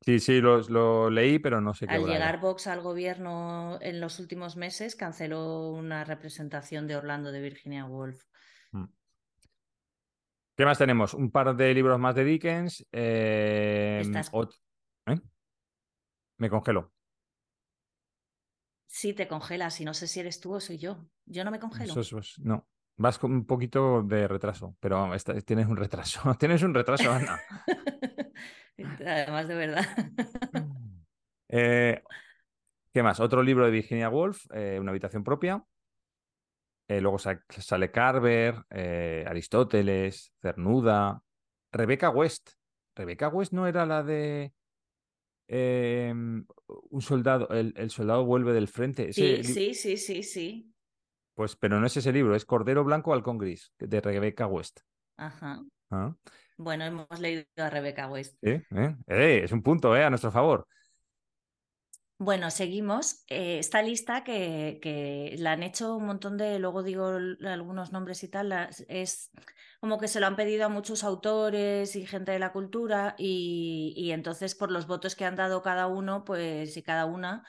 Sí, sí, lo, lo leí, pero no sé qué. Al llegar Vox al gobierno en los últimos meses, canceló una representación de Orlando de Virginia Woolf. Mm. ¿Qué más tenemos? Un par de libros más de Dickens. Eh, ¿eh? Me congelo. Sí, te congelas y no sé si eres tú o soy yo. Yo no me congelo. no. Vas con un poquito de retraso, pero tienes un retraso. tienes un retraso, Ana. Además, de verdad. Eh, ¿Qué más? Otro libro de Virginia Woolf, eh, Una habitación propia. Eh, luego sale Carver, Aristóteles, Cernuda, Rebecca West. Rebecca West no era la de Em, un soldado, el, soldado vuelve del frente. sí, sí, sí, sí, sí. Pues, pero no es ese libro, es Cordero Blanco Halcón Gris, de Rebecca West. Ajá. Ah. Bueno, hemos leído a Rebecca West. ¿Eh? ¿Eh? es un punto, ¿eh? A nuestro favor. Bueno, seguimos. Eh, esta lista que, que, la han hecho un montón de, luego digo algunos nombres y tal, es como que se lo han pedido a muchos autores y gente de la cultura y, entonces por los votos que han dado cada uno, pues y cada una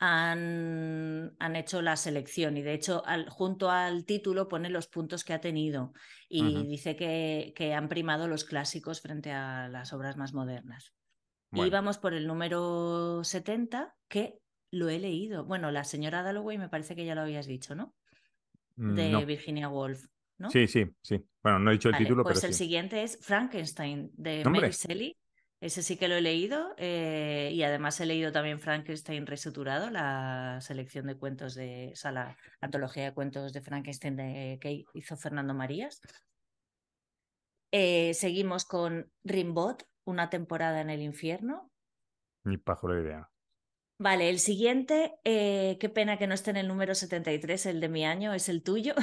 han, han hecho la selección y de hecho junto al título pone los puntos que ha tenido y dice que, que, han primado los clásicos frente a las obras más modernas. Y vamos por el número 70, que lo he leído. Bueno, la señora Dalloway me parece que ya lo habías dicho, ¿no? Mm, de Virginia Woolf. Sí, sí, sí. Bueno, no he dicho el título, pues pero. el siguiente es Frankenstein de Mary Shelley. Ese sí que lo he leído eh, y además he leído también Frankenstein resuturado, la selección de cuentos de, o sea, la antología de cuentos de Frankenstein de, que hizo Fernando Marías. Eh, seguimos con Rimbaud, una temporada en el infierno. Ni pajo la idea. Vale, el siguiente, eh, qué pena que no esté en el número 73, el de mi año, es el tuyo.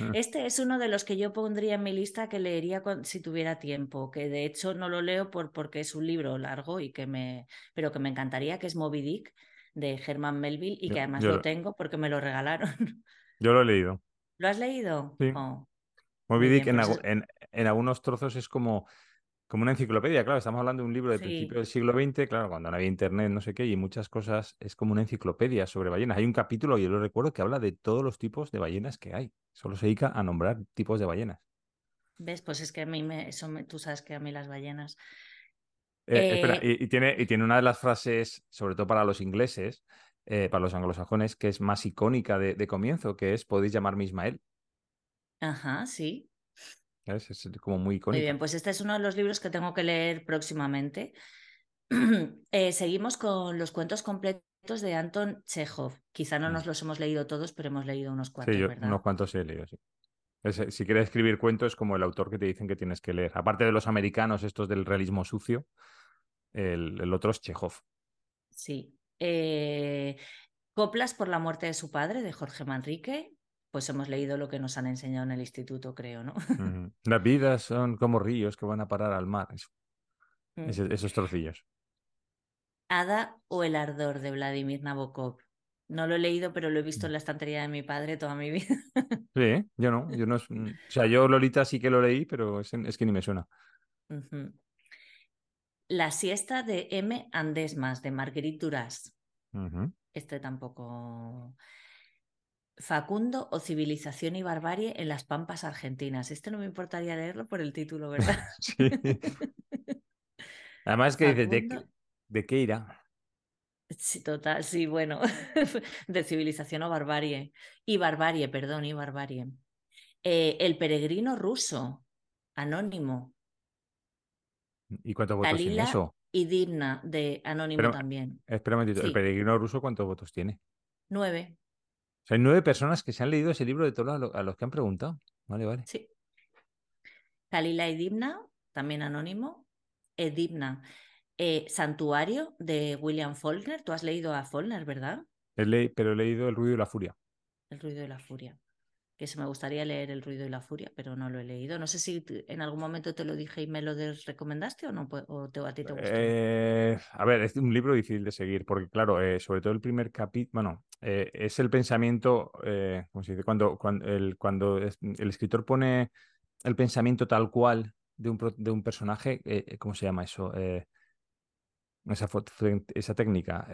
Mm. Este es uno de los que yo pondría en mi lista que leería si tuviera tiempo, que de hecho no lo leo por, porque es un libro largo y que me, pero que me encantaría, que es Moby Dick de Herman Melville y que además lo tengo porque me lo regalaron. Yo lo he leído. ¿Lo has leído? Sí. Oh, Moby Dick bien, en, pues en- en algunos trozos es como, como una enciclopedia, claro, estamos hablando de un libro Sí. principio del siglo XX, claro, cuando no había internet, no sé qué, y muchas cosas es como una enciclopedia sobre ballenas. Hay un capítulo, yo lo recuerdo, que habla de todos los tipos de ballenas que hay. Solo se dedica a nombrar tipos de ballenas. ¿Ves? Pues es que a mí me, eso me- tú sabes que a mí las ballenas. Eh, espera, Eh, y, y tiene, y tiene una de las frases, sobre todo para los ingleses, eh, para los anglosajones, que es más icónica de, de comienzo, que es podéis llamarme Ismael. Ajá, sí. Es como muy Muy icónica. bien, pues este es uno de los libros que tengo que leer próximamente. Eh, seguimos con los cuentos completos de Anton Chekhov. Quizá no Mm. nos los hemos leído todos, pero hemos leído unos cuantos, Sí, yo ¿verdad? unos cuantos he leído, sí. Si quieres escribir cuentos, es como el autor que te dicen que tienes que leer. Aparte de los americanos, estos del realismo sucio, el, el otro es Chekhov. Sí. Eh, Coplas por la muerte de su padre, de Jorge Manrique. Pues hemos leído lo que nos han enseñado en el instituto, creo, ¿no? Las vidas son como ríos que van a parar al mar. Eso- Mm. esos trocillos. Ada o el ardor de Vladimir Nabokov. No lo he leído, pero lo he Mm. visto en la estantería de mi padre toda mi vida. Sí, yo no, yo no. mm, O sea, yo Lolita sí que lo leí, pero es, es que ni me suena. La siesta de M. Andesmas, de Marguerite Duras. Este tampoco. Facundo o Civilización y Barbarie en las Pampas Argentinas. Este no me importaría leerlo por el título, ¿verdad? Sí. Además que dices, ¿de. ¿de qué irá? Sí, total, sí, bueno. de Civilización o Barbarie. Y Barbarie, perdón, y Barbarie. Eh, el peregrino ruso, anónimo. ¿Y cuántos votos tiene eso? y Dimna, de anónimo Pero- también. Espera un momentito, ¿el peregrino ruso cuántos votos tiene? Nueve, O sea, hay nueve personas que se han leído ese libro de todos a los que han preguntado. Vale, vale. sí. Kalila y Dimna, también anónimo. Edimna. Eh, Santuario de William Faulkner. Tú has leído a Faulkner, ¿verdad? Pero he leído El ruido y la furia. El ruido y la furia. Que se me gustaría leer El ruido y la furia, pero no lo he leído. No sé si en algún momento te lo dije y me lo recomendaste o no, Pu- o te- a ti te gustó. Eh, a ver, es un libro difícil de seguir porque, claro, eh, sobre todo el primer capítulo, bueno, eh, es el pensamiento, ¿cómo se dice? Cuando, cuando, el, cuando el escritor pone el pensamiento tal cual de un, de un personaje, ¿cómo se llama eso? Esa, esa técnica.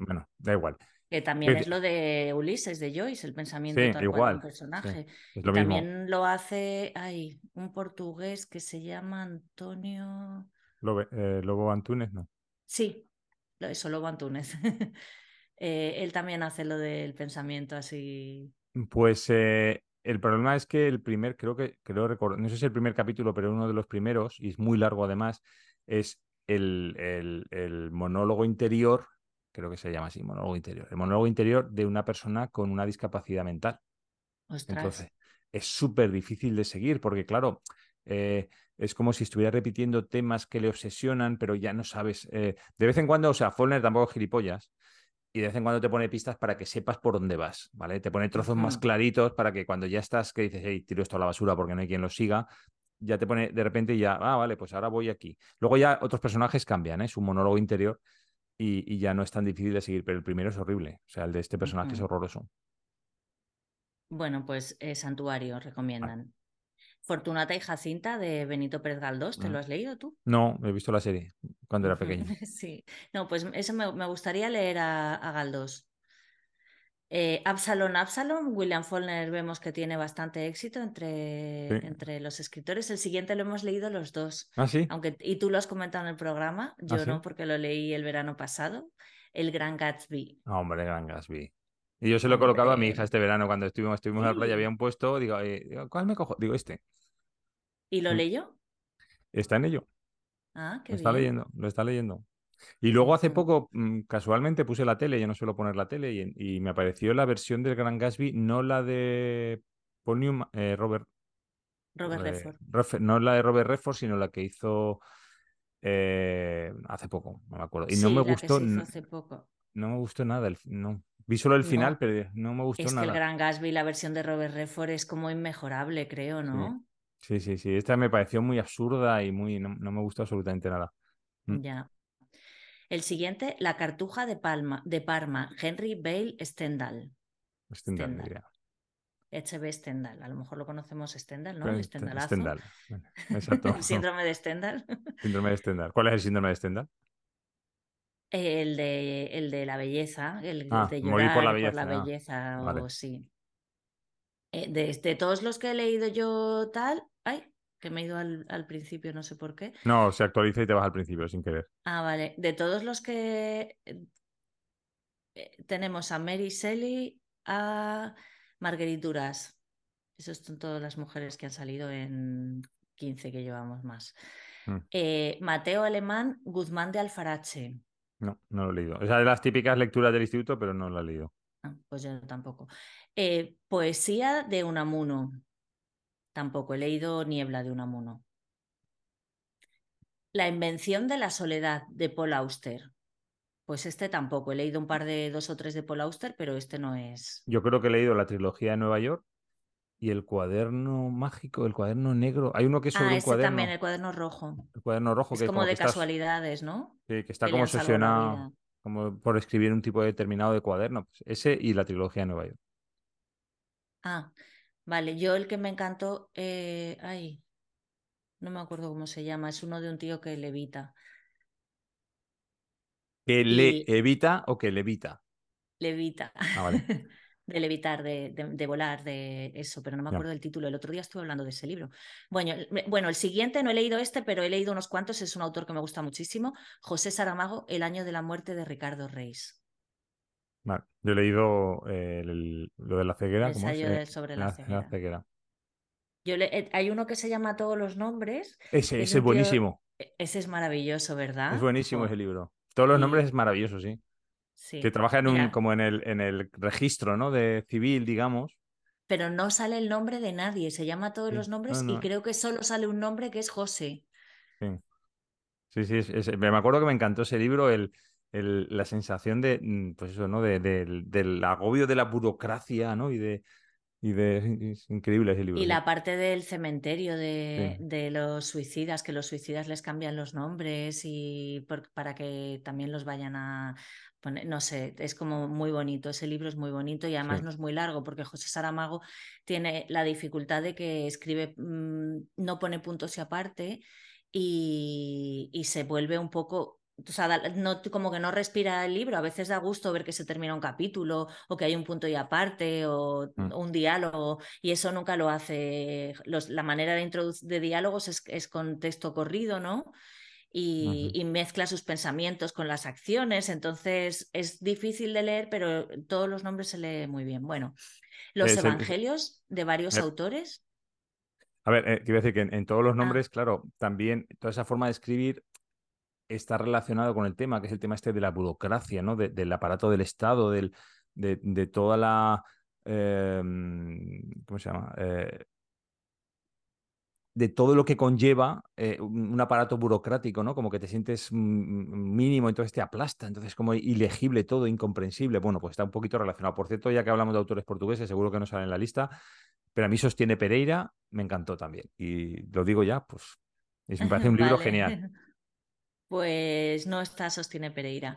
bueno, da igual. Que también es lo de Ulises, de Joyce, el pensamiento Sí, tal cual de un igual, personaje. Mismo. también lo hace, ay, un portugués que se llama Antonio. Lobe- eh, Lobo Antunes, no. Sí, eso, Lobo Antúnez. Eh, él también hace lo del pensamiento así. Pues eh, el problema es que el primer, creo que, creo recordar, no sé si es el primer capítulo, pero uno de los primeros, y es muy largo además, es el, el- el monólogo interior, creo que se llama así, monólogo interior, el monólogo interior de una persona con una discapacidad mental. Ostras. Entonces, es súper difícil de seguir porque, claro, eh, es como si estuviera repitiendo temas que le obsesionan, pero ya no sabes. eh, de vez en cuando, o sea, Follner tampoco es gilipollas. Y de vez en cuando te pone pistas para que sepas por dónde vas, ¿vale? Te pone trozos más claritos para que cuando ya estás, que dices, hey, tiro esto a la basura porque no hay quien lo siga, ya te pone de repente ya, ah, vale, pues ahora voy aquí. Luego ya otros personajes cambian, ¿eh? Su monólogo interior y, y ya no es tan difícil de seguir, pero el primero es horrible. O sea, el de este personaje es horroroso. Bueno, pues eh, Santuario recomiendan. Fortunata y Jacinta de Benito Pérez Galdós, ¿te Mm. lo has leído tú? No, he visto la serie cuando era pequeño. Sí, no, pues eso me, me gustaría leer a, a Galdós. Eh, Absalom, Absalom, William Faulkner vemos que tiene bastante éxito entre, Sí. entre los escritores. El siguiente lo hemos leído los dos, Ah, sí. aunque y tú lo has comentado en el programa, yo ¿Ah, sí? no, porque lo leí el verano pasado. El Gran Gatsby. Ah, hombre, Gran Gatsby. Y yo se lo he colocado a mi Hombre. hija este verano cuando estuvimos, estuvimos en la playa, Sí. había un puesto, digo, eh, digo, ¿cuál me cojo? Digo, este. ¿Y lo Mm. leyó? Está en ello. Ah, qué Lo está leyendo, lo está leyendo. Y luego hace poco, mm, casualmente, puse la tele, yo no suelo poner la tele, y, y me apareció la versión del Gran Gatsby, no la de Paul Newman, eh, Robert, Robert eh, Redford. No la de Robert Redford, sino la que hizo eh, hace poco, no me acuerdo. Y no me la que gustó, se hizo n- hace poco. no me gustó nada, el no. Vi solo el final, pero no me gustó es que el nada. Gran Gatsby, la versión de Robert Redford es como inmejorable, creo. ¿no? Sí, sí, sí. Esta me pareció muy absurda y muy, no, no me gustó absolutamente nada. Mm. Ya. El siguiente, La Cartuja de Palma, de Parma, Henry Bale Stendhal. Stendhal, Stendhal. diría. H.B. Stendhal. A lo mejor lo conocemos Stendhal, ¿no? Pues, Stendhalazo. Stendhal. Bueno, Exacto. El síndrome de Stendhal. Síndrome de Stendhal. ¿Cuál es el síndrome de Stendhal? El de, el de la belleza, el Ah, de morir llorar por la por la belleza, ah, vale. o sí. Eh, de, de todos los que he leído yo tal, ay, que me he ido al, al principio, no sé por qué. No, se actualiza y te vas al principio sin querer. Ah, vale. De todos los que eh, eh, tenemos a Mary Shelley, a Marguerite Duras. Esas son todas las mujeres que han salido en 15 que llevamos más. Mm. Eh, Mateo Alemán, Guzmán de Alfarache. No, no lo he leído. O sea, de las típicas lecturas del instituto, pero no lo he leído. Ah, pues yo tampoco. Eh, poesía de Unamuno. Tampoco he leído Niebla de Unamuno. La invención de la soledad de Paul Auster. Pues este tampoco. He leído un par de dos o tres de Paul Auster, pero este no es. Yo creo que he leído la trilogía de Nueva York y el cuaderno mágico, el cuaderno negro. Hay uno que es sobre Ah, un este cuaderno, también, el cuaderno rojo. el cuaderno rojo, Es que como como de que estás- casualidades, ¿no? sí, que está que como obsesionado como por escribir un tipo determinado de cuaderno. Pues ese y la trilogía de Nueva York. Ah, vale. Yo el que me encantó, eh, ay, no me acuerdo cómo se llama. Es uno de un tío que levita. ¿Que le Y- evita o que levita? Levita. Ah, vale. De levitar, de, de- de volar, de eso, pero no me acuerdo del título. El otro día estuve hablando de ese libro. Bueno, bueno, el siguiente no he leído este, pero he leído unos cuantos. Es un autor que me gusta muchísimo. José Saramago, El año de la muerte de Ricardo Reis. Vale. Yo he leído eh, el- lo de la ceguera. El ¿cómo es? Eh, sobre la, la la ceguera. ceguera. Yo le- eh, hay uno que se llama Todos los nombres. Ese, es ese tío- buenísimo. e- Ese es maravilloso, ¿verdad? Es buenísimo ese libro. Todos los nombres es maravilloso, sí. sí. Que trabaja en un, Mira, como en el, en el registro, ¿no? De civil, digamos. pero no sale el nombre de nadie. Se llama todos Sí. los No, nombres y creo que solo sale un nombre que es José. Sí, sí, sí, es- es- me acuerdo que me encantó ese libro, el, el- la sensación de, mm, pues eso, ¿no? De, del- del agobio de la burocracia, ¿no? Y de, y de, es increíble ese libro. Y la parte del cementerio de, Sí. de los suicidas, que los suicidas les cambian los nombres y por- para que también los vayan a poner, no sé, es como muy bonito, ese libro es muy bonito y además Sí. no es muy largo porque José Saramago tiene la dificultad de que escribe, mm, no pone puntos y aparte y, y se vuelve un poco... O sea, no, como que no respira el libro. A veces da gusto ver que se termina un capítulo o que hay un punto y aparte o Mm. un diálogo y eso nunca lo hace. Los- la manera de, de diálogos es, es con texto corrido, ¿no? Y, mezcla sus pensamientos con las acciones, entonces es difícil de leer, pero todos los nombres se lee muy bien. Bueno, los el- evangelios de varios Eh, autores. A ver, eh, quiero decir que en, en todos los Ah. nombres, claro, también toda esa forma de escribir está relacionado con el tema, que es el tema este de la burocracia, ¿no? De- del aparato del Estado, del, de, de toda la... eh, ¿Cómo se llama? Eh, de todo lo que conlleva eh, un, aparato burocrático, ¿no? Como que te sientes mm, mínimo, entonces te aplasta, entonces como ilegible todo, incomprensible. Bueno, pues está un poquito relacionado. Por cierto, ya que hablamos de autores portugueses, seguro que no sale en la lista, pero a mí Sostiene Pereira me encantó también. Y lo digo ya, pues es- me parece un libro Vale. genial. Pues no está Sostiene Pereira.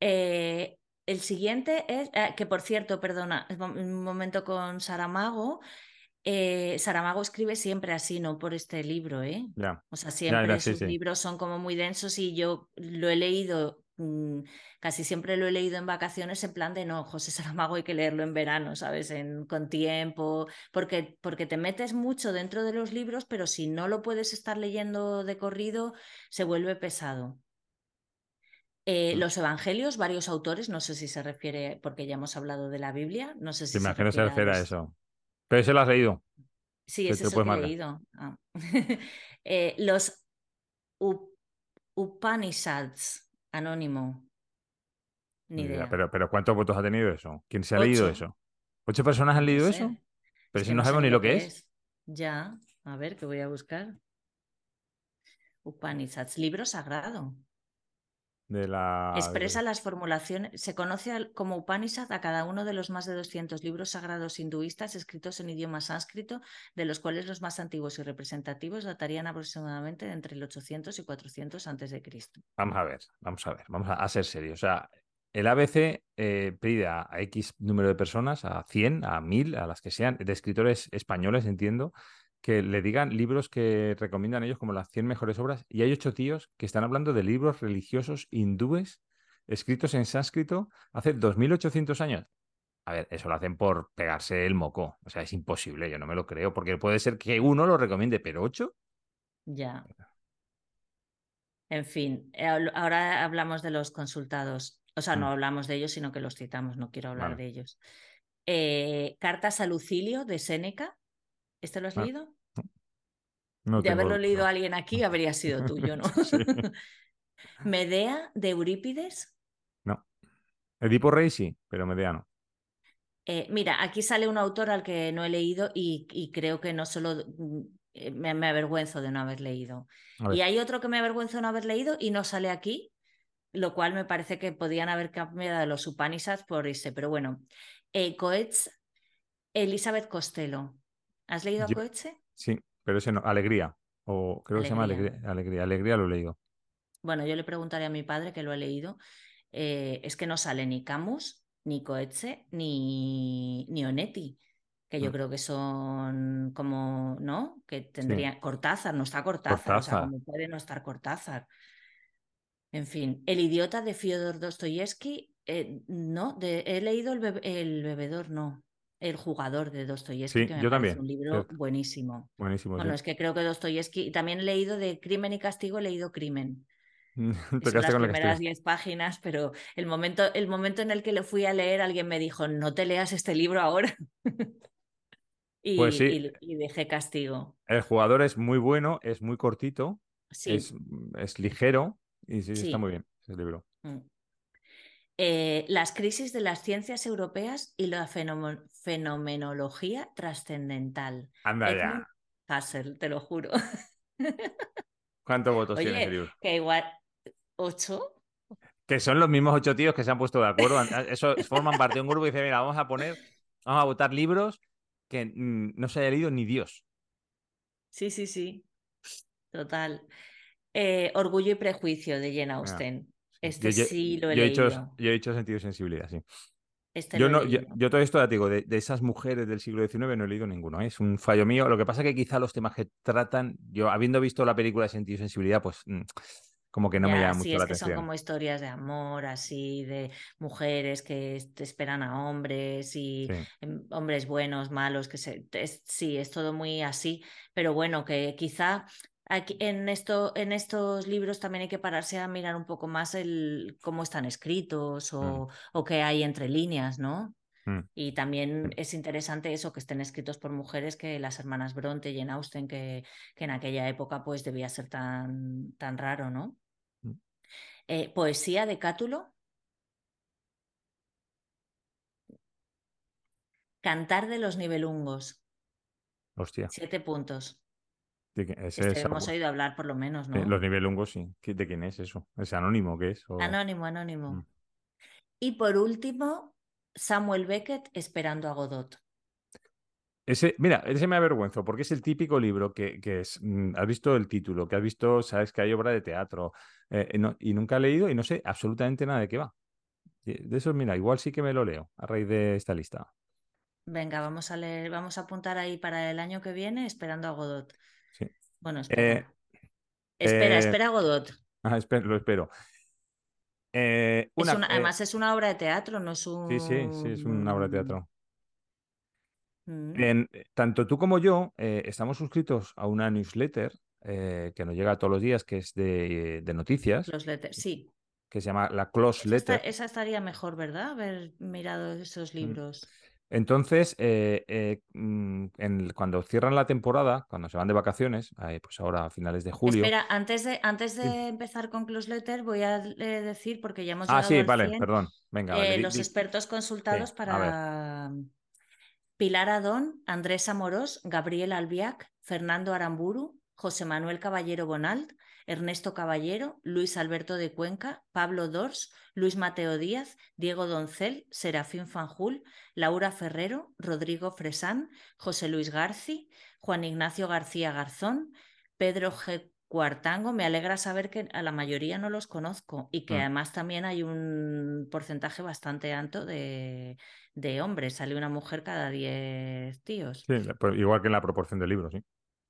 Eh, el siguiente es, eh, que por cierto, perdona, un momento con Saramago. Eh, Saramago escribe siempre así, no por este libro, ¿eh? O sea, siempre sus sí. libros son como muy densos y yo lo he leído, casi siempre lo he leído en vacaciones en plan de no, José Saramago hay que leerlo en verano, ¿sabes? En, con tiempo, porque, porque te metes mucho dentro de los libros, pero si no lo puedes estar leyendo de corrido, se vuelve pesado. Eh, Mm. los evangelios, varios autores, no sé si se refiere, porque ya hemos hablado de la Biblia, no sé si imagino se refiere a eso. Pero ese lo has leído. Sí, Te- es puedes que he leído. Ah. Eh, los Up- Upanishads, anónimo. Ni idea. Pero, pero ¿cuántos votos ha tenido eso? ¿Quién se ha leído eso? ¿Ocho personas han No leído sé. eso? Pero Es si no sabemos ni lo que es. Ya, a ver, que voy a buscar. Upanishads, libro sagrado. De la... Expresa las formulaciones. Se conoce como Upanishad a cada uno de los más de 200 libros sagrados hinduistas escritos en idioma sánscrito, de los cuales los más antiguos y representativos datarían aproximadamente de entre el 800 y 400 antes de Cristo. Vamos a ver, vamos a ver, vamos a, a ser serios. O sea, el ABC eh, pide a, a X número de personas, a 100, a 1000, a las que sean, de escritores españoles, entiendo, que le digan libros que recomiendan ellos como las 100 mejores obras. Y hay ocho tíos que están hablando de libros religiosos hindúes escritos en sánscrito hace 2800 años. A ver, eso lo hacen por pegarse el moco. O sea, es imposible, yo no me lo creo, porque puede ser que uno lo recomiende, pero ocho. Ya. En fin, eh, ahora hablamos de los consultados. O sea, no Mm. hablamos de ellos, sino que los citamos, no quiero hablar Vale. de ellos. Eh, Cartas a Lucilio de Séneca. ¿Este lo has Ah, leído? No de haberlo leído no. alguien aquí, habría sido tuyo, ¿no? Sí. Medea de Eurípides. No. Edipo Rey sí, pero Medea no. Eh, mira, aquí sale un autor al que no he leído y, y creo que no solo eh, me, me avergüenzo de no haber leído. Y hay otro que me avergüenzo de no haber leído y no sale aquí, lo cual me parece que podían haber cambiado los Upanishads por ese. Pero bueno, eh, Coetz, Elizabeth Costello. ¿Has leído a Coetze? Sí, pero ese no. Alegría. O creo que se llama Alegría. Alegría. Alegría. Lo he leído. Bueno, yo le preguntaré a mi padre que lo ha leído. eh, es que no sale ni Camus, ni Coetze, ni, ni Onetti, que yo Mm. creo que son como, ¿no? Que tendría Cortázar, no está Cortázar, o sea, como puede no estar Cortázar. En fin, El idiota de Fyodor Dostoyevsky, eh, no, de- he leído el, bebe- el bebedor, no, El jugador de Dostoyevsky, Sí, que me yo también, un libro cierto. buenísimo. Buenísimo. Bueno, sí. es que creo que Dostoyevsky, y también he leído de Crimen y Castigo, he leído Crimen. Son las con primeras estoy. 10 páginas, pero el momento, el momento en el que le fui a leer, alguien me dijo, no te leas este libro ahora. y, Pues sí. y- y dejé castigo. El jugador es muy bueno, es muy cortito, Sí. es, es ligero y sí, está muy bien ese libro. Mm. Eh, las crisis de las ciencias europeas y la fenomo- fenomenología trascendental. Anda Edmund ya. Husserl, te lo juro. ¿Cuántos votos tiene ese Oye, libro? que igual. ¿Ocho? Que son los mismos ocho tíos que se han puesto de acuerdo. Eso forman parte de un grupo y dicen, mira, vamos a poner, vamos a votar libros que mm, no se haya leído ni Dios. Sí, sí, sí. Total. Eh, Orgullo y prejuicio de Jane Mira, Austen. sí. Este Yo- sí lo he yo he hecho, leído. yo he hecho sentido y sensibilidad, sí. Este Yo, no, yo, todo esto, ya te digo, de, de esas mujeres del siglo XIX no he leído ninguno. ¿eh? Es un fallo mío. Lo que pasa es que quizá los temas que tratan, yo habiendo visto la película de Sentido y Sensibilidad, pues mm, como que no me llama sí, mucho es la que son atención. como historias de amor, así, de mujeres que es- esperan a hombres y Sí. em, hombres buenos, malos, que se, es- sí, es todo muy así, pero bueno, que quizá aquí, en, esto, en estos libros también hay que pararse a mirar un poco más el, cómo están escritos o, o qué hay entre líneas, ¿no? Mm. Y también es interesante eso, que estén escritos por mujeres que las hermanas Bronte y Jane Austen, que, que en aquella época pues debía ser tan, tan raro, ¿no? Mm. Eh, poesía de Cátulo. Cantar de los nivelungos. Hostia. Siete puntos. ¿De qué- ese Este es hemos algo- oído hablar por lo menos, ¿no? eh, los nivelungos, sí. ¿Qué- ¿De quién es eso? ¿Es anónimo qué es? O- Anónimo, anónimo. Mm. Y por último, Samuel Beckett esperando a Godot. Ese, mira, ese me avergüenzo porque es el típico libro que, que es, mm, has visto el título, que has visto, sabes que hay obra de teatro eh, y no- y nunca he leído y no sé absolutamente nada de qué va. De eso, mira, igual sí que me lo leo a raíz de esta lista. Venga, vamos a leer, vamos a apuntar ahí para el año que viene esperando a Godot. Sí. Bueno, espera. Eh, espera, eh, espera Godot. ah, espero, lo espero. Eh, Es una, además es una obra de teatro, no es un... sí, sí, sí, es una obra de teatro. Mm, En- tanto tú como yo estamos suscritos a una newsletter que nos llega todos los días, que es de, de noticias, Los letters, sí. que se llama la Close Letter. esa estaría mejor, ¿verdad? Haber mirado esos Mm. libros. Entonces, eh, eh, mm, en- cuando cierran la temporada, cuando se van de vacaciones, eh, pues ahora a finales de julio. Espera, antes de, antes de Sí. empezar con Close Letter, voy a eh, decir, porque ya hemos Ah, sí, al vale, 100, perdón. Venga, eh, vale. di- los di- expertos consultados para Pilar Adón, Andrés Amorós, Gabriel Albiac, Fernando Aramburu, José Manuel Caballero Bonald, Ernesto Caballero, Luis Alberto de Cuenca, Pablo Dors, Luis Mateo Díaz, Diego Doncel, Serafín Fanjul, Laura Ferrero, Rodrigo Fresán, José Luis Garci, Juan Ignacio García Garzón, Pedro G. Cuartango, me alegra saber que a la mayoría no los conozco y que Mm. además también hay un porcentaje bastante alto de, de hombres. Sale una mujer cada 10 tíos. Sí, pues igual que en la proporción de libros, sí.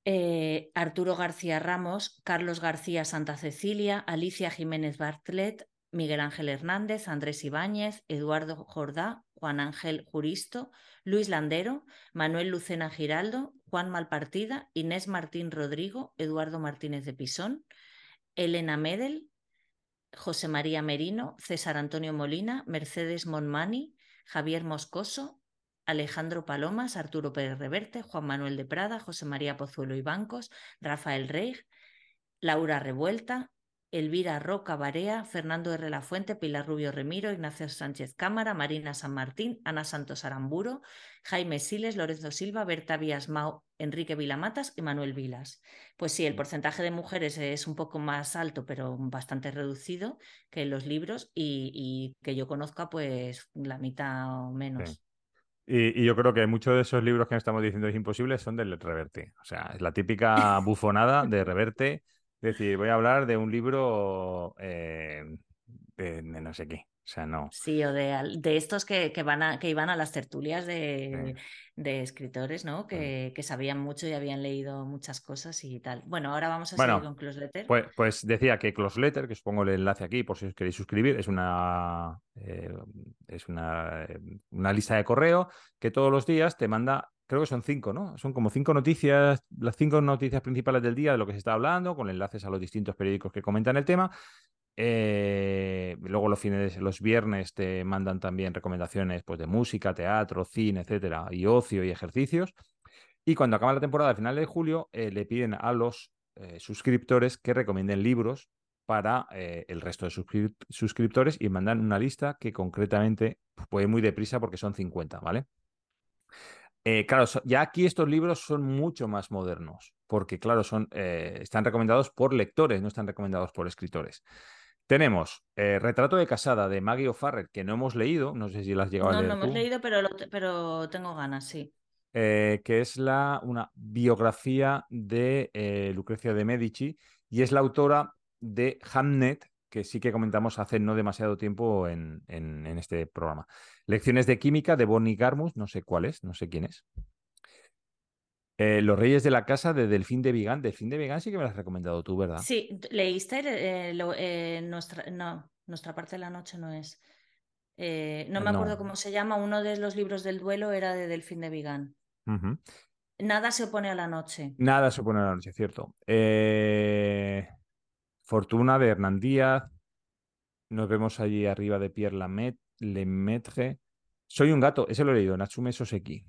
Eh, Arturo García Ramos, Carlos García Santa Cecilia, Alicia Jiménez Bartlet, Miguel Ángel Hernández, Andrés Ibáñez, Eduardo Jordá, Juan Ángel Juristo, Luis Landero, Manuel Lucena Giraldo, Juan Malpartida, Inés Martín Rodrigo, Eduardo Martínez de Pisón, Elena Medel, José María Merino, César Antonio Molina, Mercedes Monmani, Javier Moscoso, Alejandro Palomas, Arturo Pérez Reverte, Juan Manuel de Prada, José María Pozuelo y Bancos, Rafael Rey, Laura Revuelta, Elvira Roca Barea, Fernando R. La Fuente, Pilar Rubio Remiro, Ignacio Sánchez Cámara, Marina San Martín, Ana Santos Aramburo, Jaime Siles, Lorenzo Silva, Berta Vías Mau, Enrique Vilamatas y Manuel Vilas. Pues sí, el porcentaje de mujeres es un poco más alto, pero bastante reducido que en los libros y, y que yo conozca, pues la mitad o menos. Y, y yo creo que muchos de esos libros que estamos diciendo es imposible son del Reverte. O sea, es la típica bufonada de Reverte. Es decir, voy a hablar de un libro eh, de, de no sé qué. O sea, no. Sí, o de, de estos que, que van a, que iban a las tertulias de, de escritores, ¿no? Que, que sabían mucho y habían leído muchas cosas y tal. Bueno, ahora vamos a Bueno, seguir con Close Letter. Pues, pues decía que Close Letter, que os pongo el enlace aquí por si os queréis suscribir, es una, eh, es una, eh, una lista de correo que todos los días te manda, creo que son cinco, ¿no? Son como cinco noticias, las cinco noticias principales del día de lo que se está hablando, con enlaces a los distintos periódicos que comentan el tema. Eh, luego los fines, los viernes te mandan también recomendaciones pues, de música, teatro, cine, etcétera, y ocio y ejercicios. Y cuando acaba la temporada a final de julio, eh, le piden a los eh, suscriptores que recomienden libros para el resto de suscrip suscriptores y mandan una lista que concretamente puede ir muy deprisa porque son 50, ¿vale? Claro, ya aquí estos libros son mucho más modernos, porque claro, son, están recomendados por lectores, no están recomendados por escritores. Tenemos eh, Retrato de casada de Maggie O'Farrell, que no hemos leído, no sé si la has llegado no, a leer no hemos tú. leído, pero, lo, pero tengo ganas, sí. Eh, que es la, una biografía de eh, Lucrecia de Medici y es la autora de Hamnet, que sí que comentamos hace no demasiado tiempo en, en, en este programa. Lecciones de química de Bonnie Garmus, no sé cuál es, no sé quién es. Eh, Los Reyes de la Casa de Delfín de Vigan. Delfín de Vigan sí que me lo has recomendado tú, ¿verdad? Sí, leíste eh, lo, eh, nuestra, no, nuestra parte de la noche no es. No me No. acuerdo cómo se llama. Uno de los libros del duelo era de Delfín de Vigan. Uh -huh. Nada se opone a la noche. Nada se opone a la noche, cierto. Fortuna de Hernán Díaz. Nos vemos allí arriba de Pierre Lemaitre. Soy un gato, ese lo he leído, Natsume Soseki.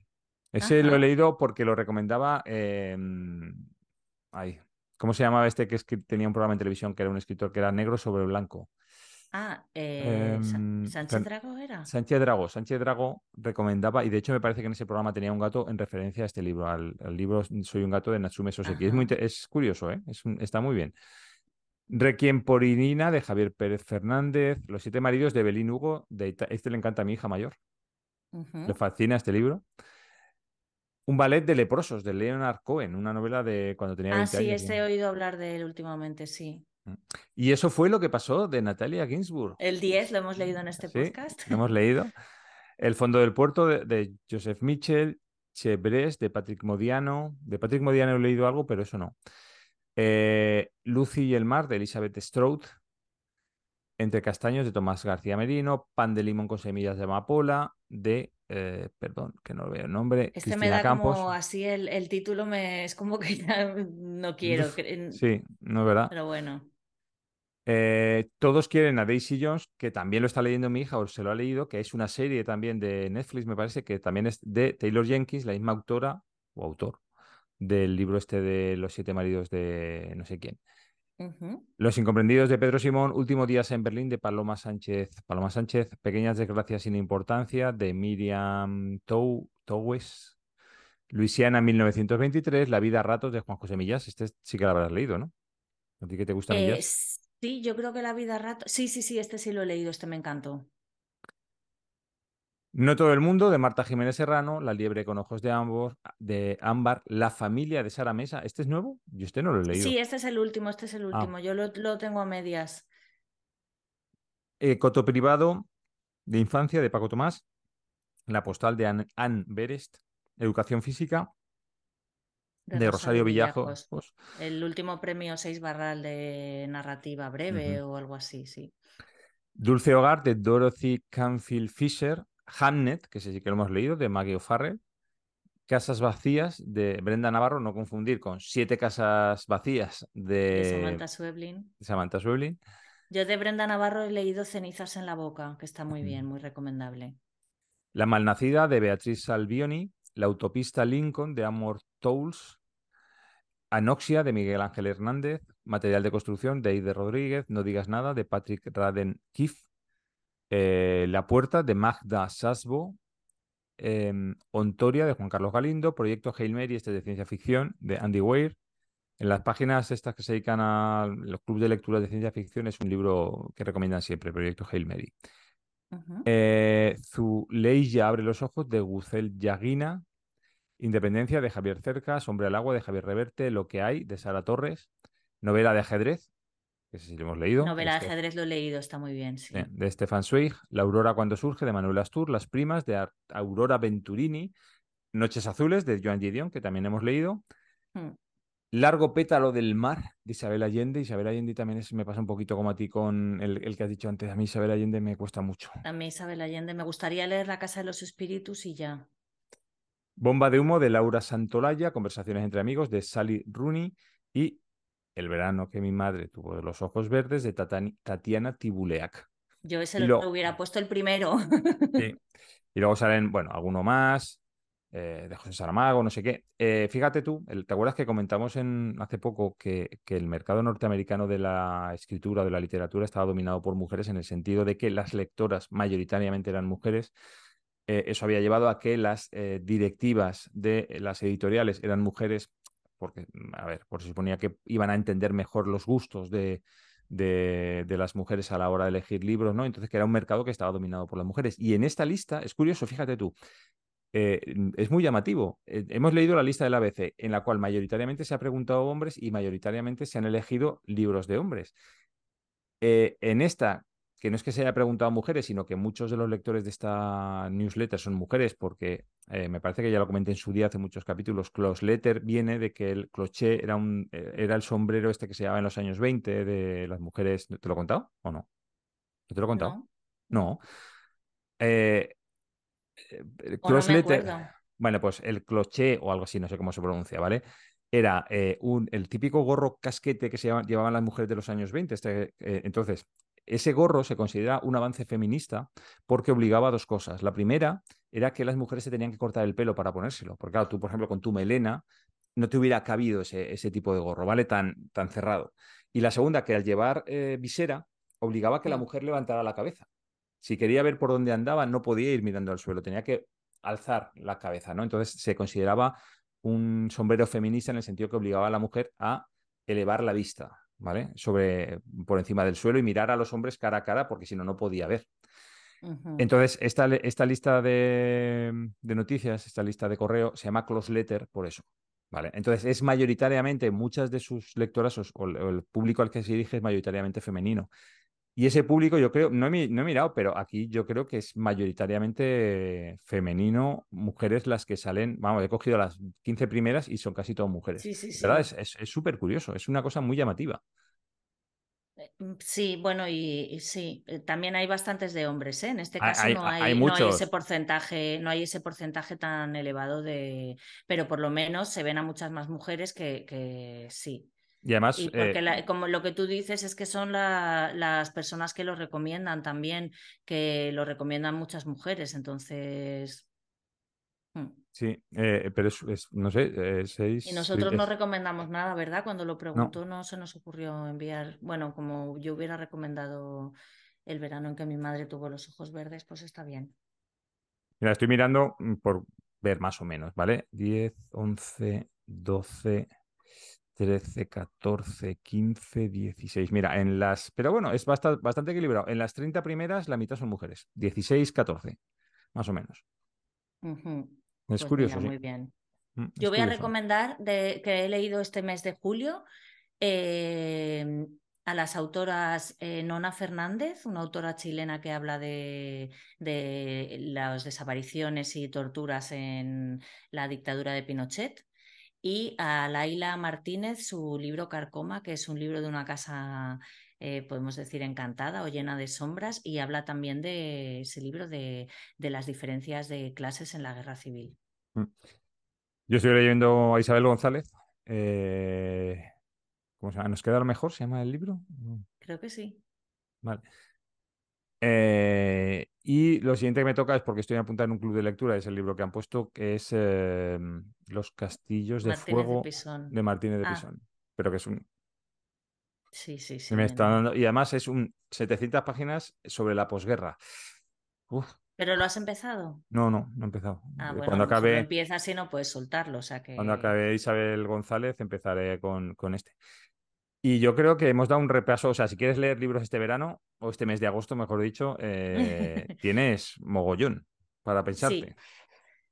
Ese Ajá. lo he leído porque lo recomendaba. Eh... Ay, ¿cómo se llamaba este que, es que tenía un programa en televisión que era un escritor que era negro sobre blanco? Ah, eh, eh, Sánchez Drago era. Sánchez Drago. Sánchez Drago recomendaba, y de hecho me parece que en ese programa tenía un gato en referencia a este libro, al, al libro Soy un gato de Natsume Soseki. Es, muy, es curioso, ¿eh? Es un, está muy bien. Requiem por Irina de Javier Pérez Fernández, Los siete maridos de Belín Hugo, de este le encanta a mi hija mayor. Uh -huh. Le fascina este libro. Un ballet de leprosos de Leonard Cohen, una novela de cuando tenía 20 ah, sí, años. he oído hablar de él últimamente, sí. Y eso fue lo que pasó de Natalia Ginsburg. El 10 lo hemos leído en este sí, podcast. Lo hemos leído. El fondo del puerto de, de Joseph Mitchell, Chebres de Patrick Modiano. De Patrick Modiano he leído algo, pero eso no. Eh, Lucy y el mar de Elizabeth Stroud. Entre castaños de Tomás García Merino. Pan de limón con semillas de amapola de, eh, perdón, que no veo el nombre. Este Cristina me da Campos. como así el, el, título, me, es como que ya no quiero. Sí, no es verdad. Pero bueno. Eh, todos quieren a Daisy Jones, que también lo está leyendo mi hija, o se lo ha leído, que es una serie también de Netflix, me parece, que también es de Taylor Jenkins, la misma autora o autor del libro este de Los siete maridos de no sé quién. Uh -huh. Los incomprendidos de Pedro Simón, Últimos días en Berlín de Paloma Sánchez. Paloma Sánchez, Pequeñas desgracias sin importancia de Miriam Tou, Towes. Luisiana 1923, La vida a ratos de Juan José Millas. Este sí que lo habrás leído, ¿no? ¿A ti que te gusta eh, Millas? Sí, yo creo que La vida a ratos. Sí, sí, sí, este sí lo he leído, este me encantó. No todo el mundo, de Marta Jiménez Serrano, La liebre con ojos de, ambos, de ámbar, La familia de Sara Mesa. ¿Este es nuevo? Yo este no lo he leído. Sí, este es el último, este es el Ah. último. Yo lo, lo tengo a medias. Eh, Coto privado de infancia de Paco Tomás. La postal de Anne, Berest. Educación física de, Rosario Villajos. El último premio 6 Barral de narrativa breve o algo así, sí. Dulce Hogar de Dorothy Canfield Fisher. Hamnet, que ese sí que lo hemos leído, de Maggie O'Farrell. Casas vacías de Brenda Navarro, no confundir con Siete casas vacías de, De Samantha Schweblin. Samantha. Yo de Brenda Navarro he leído Cenizas en la boca, que está muy bien, muy recomendable. La malnacida de Beatriz Salvioni. La autopista Lincoln de Amor Towles. Anoxia de Miguel Ángel Hernández. Material de construcción de Aide Rodríguez. No digas nada de Patrick Raden Kiff. Eh, la puerta de Magda Sasbo. em, Ontoria de Juan Carlos Galindo. Proyecto Hail Mary, este de ciencia ficción de Andy Weir. En las páginas estas que se dedican a los clubes de lectura de ciencia ficción es un libro que recomiendan siempre, Proyecto Hail Mary. Ujú. Eh, Zuleija abre los ojos de Gucel Yaguina. Independencia de Javier Cercas. Hombre al agua de Javier Reverte. Lo que hay de Sara Torres. Novela de ajedrez. Que lo hemos leído. Novela de Este- ajedrez lo he leído, está muy bien, sí. de, Stefan Zweig, La Aurora cuando surge de Manuel Astur, Las primas de Aurora Venturini, Noches azules de Joan Gideon, que también hemos leído, Mm. Largo pétalo del mar de Isabel Allende. Isabel Allende también es- me pasa un poquito como a ti con el, el que has dicho antes. A mí Isabel Allende me cuesta mucho. A mí Isabel Allende me gustaría leer La Casa de los Espíritus y ya. Bomba de humo de Laura Santolaya, Conversaciones entre amigos de Sally Rooney y El verano que mi madre tuvo de los ojos verdes de Tatani- Tatiana Tibuleac. Yo ese lo hubiera puesto el primero. Sí. Y luego salen, bueno, alguno más, eh, de José Saramago, no sé qué. Eh, fíjate tú, el- ¿te acuerdas que comentamos en, hace poco que, que el mercado norteamericano de la escritura, de la literatura, estaba dominado por mujeres en el sentido de que las lectoras mayoritariamente eran mujeres? Eh, eso había llevado a que las directivas de las editoriales eran mujeres, porque, a ver, se suponía que iban a entender mejor los gustos de, de, las mujeres a la hora de elegir libros, ¿no? Entonces, que era un mercado que estaba dominado por las mujeres. Y en esta lista, es curioso, fíjate tú, eh, es muy llamativo. Eh, hemos leído la lista del ABC, en la cual mayoritariamente se ha preguntado hombres y mayoritariamente se han elegido libros de hombres. Eh, en esta, que no es que se haya preguntado a mujeres, sino que muchos de los lectores de esta newsletter son mujeres, porque eh, me parece que ya lo comenté en su día hace muchos capítulos. Close letter viene de que el cloché era, un, eh, era el sombrero este que se llevaba en los años 20 de las mujeres. ¿Te lo he contado o no? ¿No te lo he contado? ¿No? No. Eh, eh, no. Bueno, pues el cloché o algo así, no sé cómo se pronuncia, ¿vale? Era eh, un, el típico gorro casquete que se llevaban las mujeres de los años 20. Este, eh, entonces, ese gorro se considera un avance feminista porque obligaba a dos cosas. La primera era que las mujeres se tenían que cortar el pelo para ponérselo. Porque claro, tú, por ejemplo, con tu melena no te hubiera cabido ese, ese tipo de gorro, ¿vale? Tan, tan cerrado. Y la segunda, que al llevar eh, visera, obligaba a que la mujer levantara la cabeza. Si quería ver por dónde andaba, no podía ir mirando al suelo, tenía que alzar la cabeza, ¿no? Entonces se consideraba un sombrero feminista en el sentido que obligaba a la mujer a elevar la vista, ¿vale? Sobre, por encima del suelo y mirar a los hombres cara a cara, porque si no, no podía ver. Entonces, esta, esta lista de, de noticias, esta lista de correo, se llama Close Letter por eso. ¿Vale? Entonces, es mayoritariamente, muchas de sus lectoras o el público al que se dirige es mayoritariamente femenino. Y ese público, yo creo, no he, mi- no he mirado, pero aquí yo creo que es mayoritariamente femenino, mujeres las que salen, vamos, he cogido las 15 primeras y son casi todas mujeres. Sí, sí, sí. Es es súper curioso, es una cosa muy llamativa. Mm, Sí, bueno, y, y sí, eh, también hay bastantes de hombres, ¿eh? En este caso hay- no hay hay, no hay ese porcentaje, no hay ese porcentaje tan elevado de, pero por lo menos se ven a muchas más mujeres que, que sí. Y además, Y porque eh, la- como lo que tú dices es que son la- las personas que lo recomiendan también, que lo recomiendan muchas mujeres, entonces. mm. sí, eh, pero es, es, no sé, eh, seis. Y nosotros no recomendamos nada, ¿verdad? Cuando lo preguntó no se nos ocurrió enviar, bueno, como yo hubiera recomendado el verano en que mi madre tuvo los ojos verdes, pues está bien. Mira, estoy mirando mm, por ver más o menos, ¿vale? 10, 11, 12, 13, 14, 15, 16. Mira, en las. Pero bueno, es bastante, bastante equilibrado. En las 30 primeras, la mitad son mujeres. 16, 14. más o menos. Ujú. Es Pues curioso, mira, sí. muy bien. Mm, Yo voy a recomendar de, que he leído este mes de julio eh, a las autoras eh, Nona Fernández, una autora chilena que habla de, de las desapariciones y torturas en la dictadura de Pinochet, y a Laila Martínez su libro Carcoma, que es un libro de una casa, eh, podemos decir, encantada o llena de sombras, y habla también de ese libro de, de las diferencias de clases en la guerra civil. Yo estoy leyendo a Isabel González. eh, ¿Cómo se llama? ¿Nos queda lo mejor? ¿Se llama el libro? Creo que sí. Vale. Eh, y lo siguiente que me toca es porque estoy apuntado en un club de lectura, es el libro que han puesto, que es eh, Los castillos de Martínez fuego de Martínez de Ah. Pisón. Pero que es un. Sí, sí, sí. me me- está dando- y además es un 700 páginas sobre la posguerra. Uf, ¿Pero lo has empezado? no, no, no he empezado. Ah, Eh, bueno, cuando acabe, empiezas y no puedes soltarlo, o sea que... cuando acabe Isabel González, empezaré con, con este. Y yo creo que hemos dado un repaso, o sea, si quieres leer libros este verano, o este mes de agosto, mejor dicho, eh, tienes mogollón para pensarte.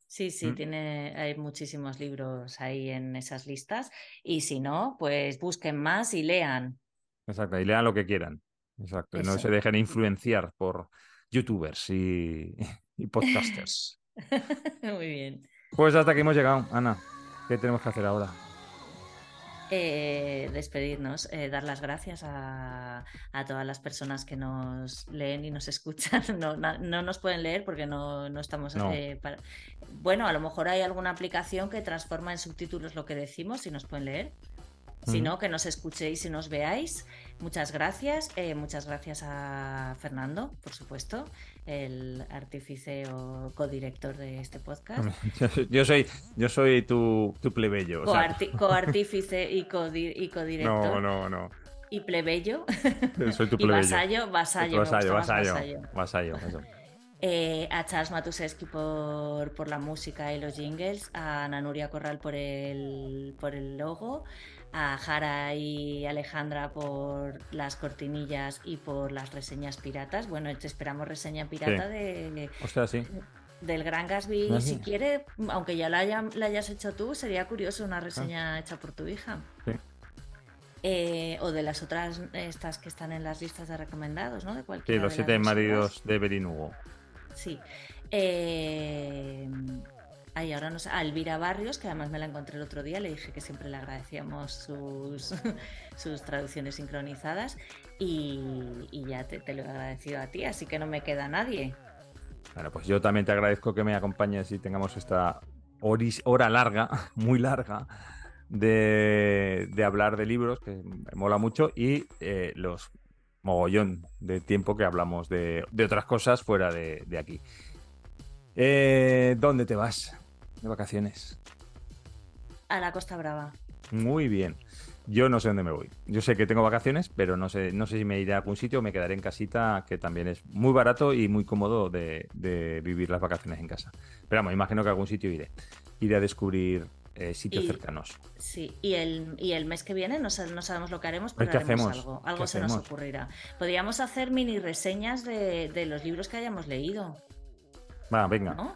Sí, sí, Mm. tiene, hay muchísimos libros ahí en esas listas y si no, pues busquen más y lean. Exacto, y lean lo que quieran. Exacto, y no se dejen influenciar por youtubers y, y podcasters. Muy bien. Pues hasta aquí hemos llegado, Ana. ¿Qué tenemos que hacer ahora? Eh, despedirnos, eh, dar las gracias a, a todas las personas que nos leen y nos escuchan. No, na- no nos pueden leer porque no, no estamos... No. eh, para- Bueno, a lo mejor hay alguna aplicación que transforma en subtítulos lo que decimos y nos pueden leer. Si Ujú. no, que nos escuchéis y nos veáis. Muchas gracias. Muchas gracias a Fernando, por supuesto, el artífice o codirector de este podcast. Yo soy, yo soy tu, tu plebeyo. coartífice y, codi- y codirector. no, no, no. Y plebeyo. Soy tu y plebeyo. vasallo, vasallo. vasallo, vasallo, vasallo, eso. Eh, a Charles Matuseski por, por la música y los jingles, a Ana Nuria Corral por el, por el logo, a Jara y Alejandra por las cortinillas y por las reseñas piratas. Bueno, te esperamos reseña pirata de, Ostras, sí. del Gran Gatsby. Ah, Si sí. quiere, aunque ya la, haya- la hayas hecho tú, sería curioso una reseña hecha por tu hija. Sí. Eh, o de las otras, estas que están en las listas de recomendados, ¿no? De Sí, cualquiera los siete maridos de Evelyn Hugo. Sí. Eh... Ay, ahora no sé. A Elvira Barrios, que además me la encontré el otro día, le dije que siempre le agradecíamos sus, sus traducciones sincronizadas y, ya te, lo he agradecido a ti, así que no me queda nadie. Bueno, pues yo también te agradezco que me acompañes y tengamos esta hora larga, muy larga, de, de hablar de libros, que me mola mucho, y eh, los mogollón de tiempo que hablamos de, de otras cosas fuera de, de aquí. Eh, ¿Dónde te vas de vacaciones? A la Costa Brava. Muy bien. Yo no sé dónde me voy. Yo sé que tengo vacaciones, pero no sé, no sé si me iré a algún sitio o me quedaré en casita, que también es muy barato y muy cómodo de, de vivir las vacaciones en casa. Pero vamos, imagino que a algún sitio iré. Iré a descubrir eh, sitios Y- cercanos. Sí, y el, y el mes que viene no, sa- no sabemos lo que haremos, pero ¿qué haremos hacemos? algo. ¿Qué Algo se nos ocurrirá. Podríamos hacer mini reseñas de, de los libros que hayamos leído, Va, venga. ¿no?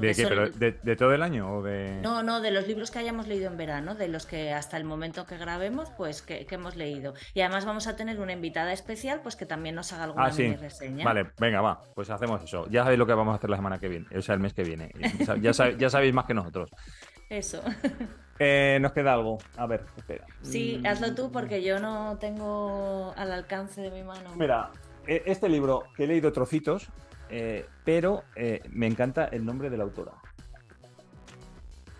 ¿De qué? son- ¿Pero de, de todo el año o de...? No, no, de los libros que hayamos leído en verano, de los que hasta el momento que grabemos, pues que, que hemos leído. Y además vamos a tener una invitada especial, pues que también nos haga alguna Ah, sí. reseña. Vale, venga, va. Pues hacemos eso. Ya sabéis lo que vamos a hacer la semana que viene, o sea, el mes que viene. Ya, sab- ya sabéis más que nosotros. Eso. Eh, nos queda algo. A ver, espera. Sí, hazlo tú porque yo no tengo al alcance de mi mano. Mira, e- este libro que he leído trocitos, eh, pero eh, me encanta el nombre de la autora.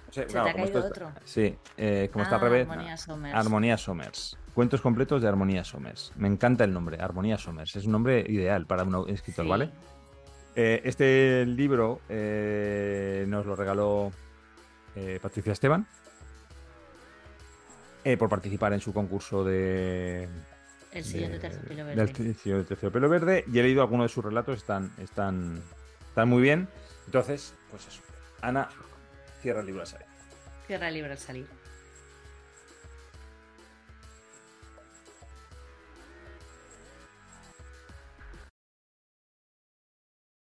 O sea, ¿Se claro, te ha caído esto otro? está- Sí, eh, como está Ah, al revés. Armonía Somers. Armonía Somers. Cuentos completos de Armonía Somers. Me encanta el nombre, Armonía Somers. Es un nombre ideal para un escritor, Sí. ¿vale? Eh, este libro eh, nos lo regaló eh, Patricia Esteban eh, por participar en su concurso de, El sillón de de- terciopelo del verde. sillón de terciopelo verde y he leído algunos de sus relatos, están, están, están muy bien. Entonces, pues eso. Ana, cierra el libro a salir. Cierra el libro al salir.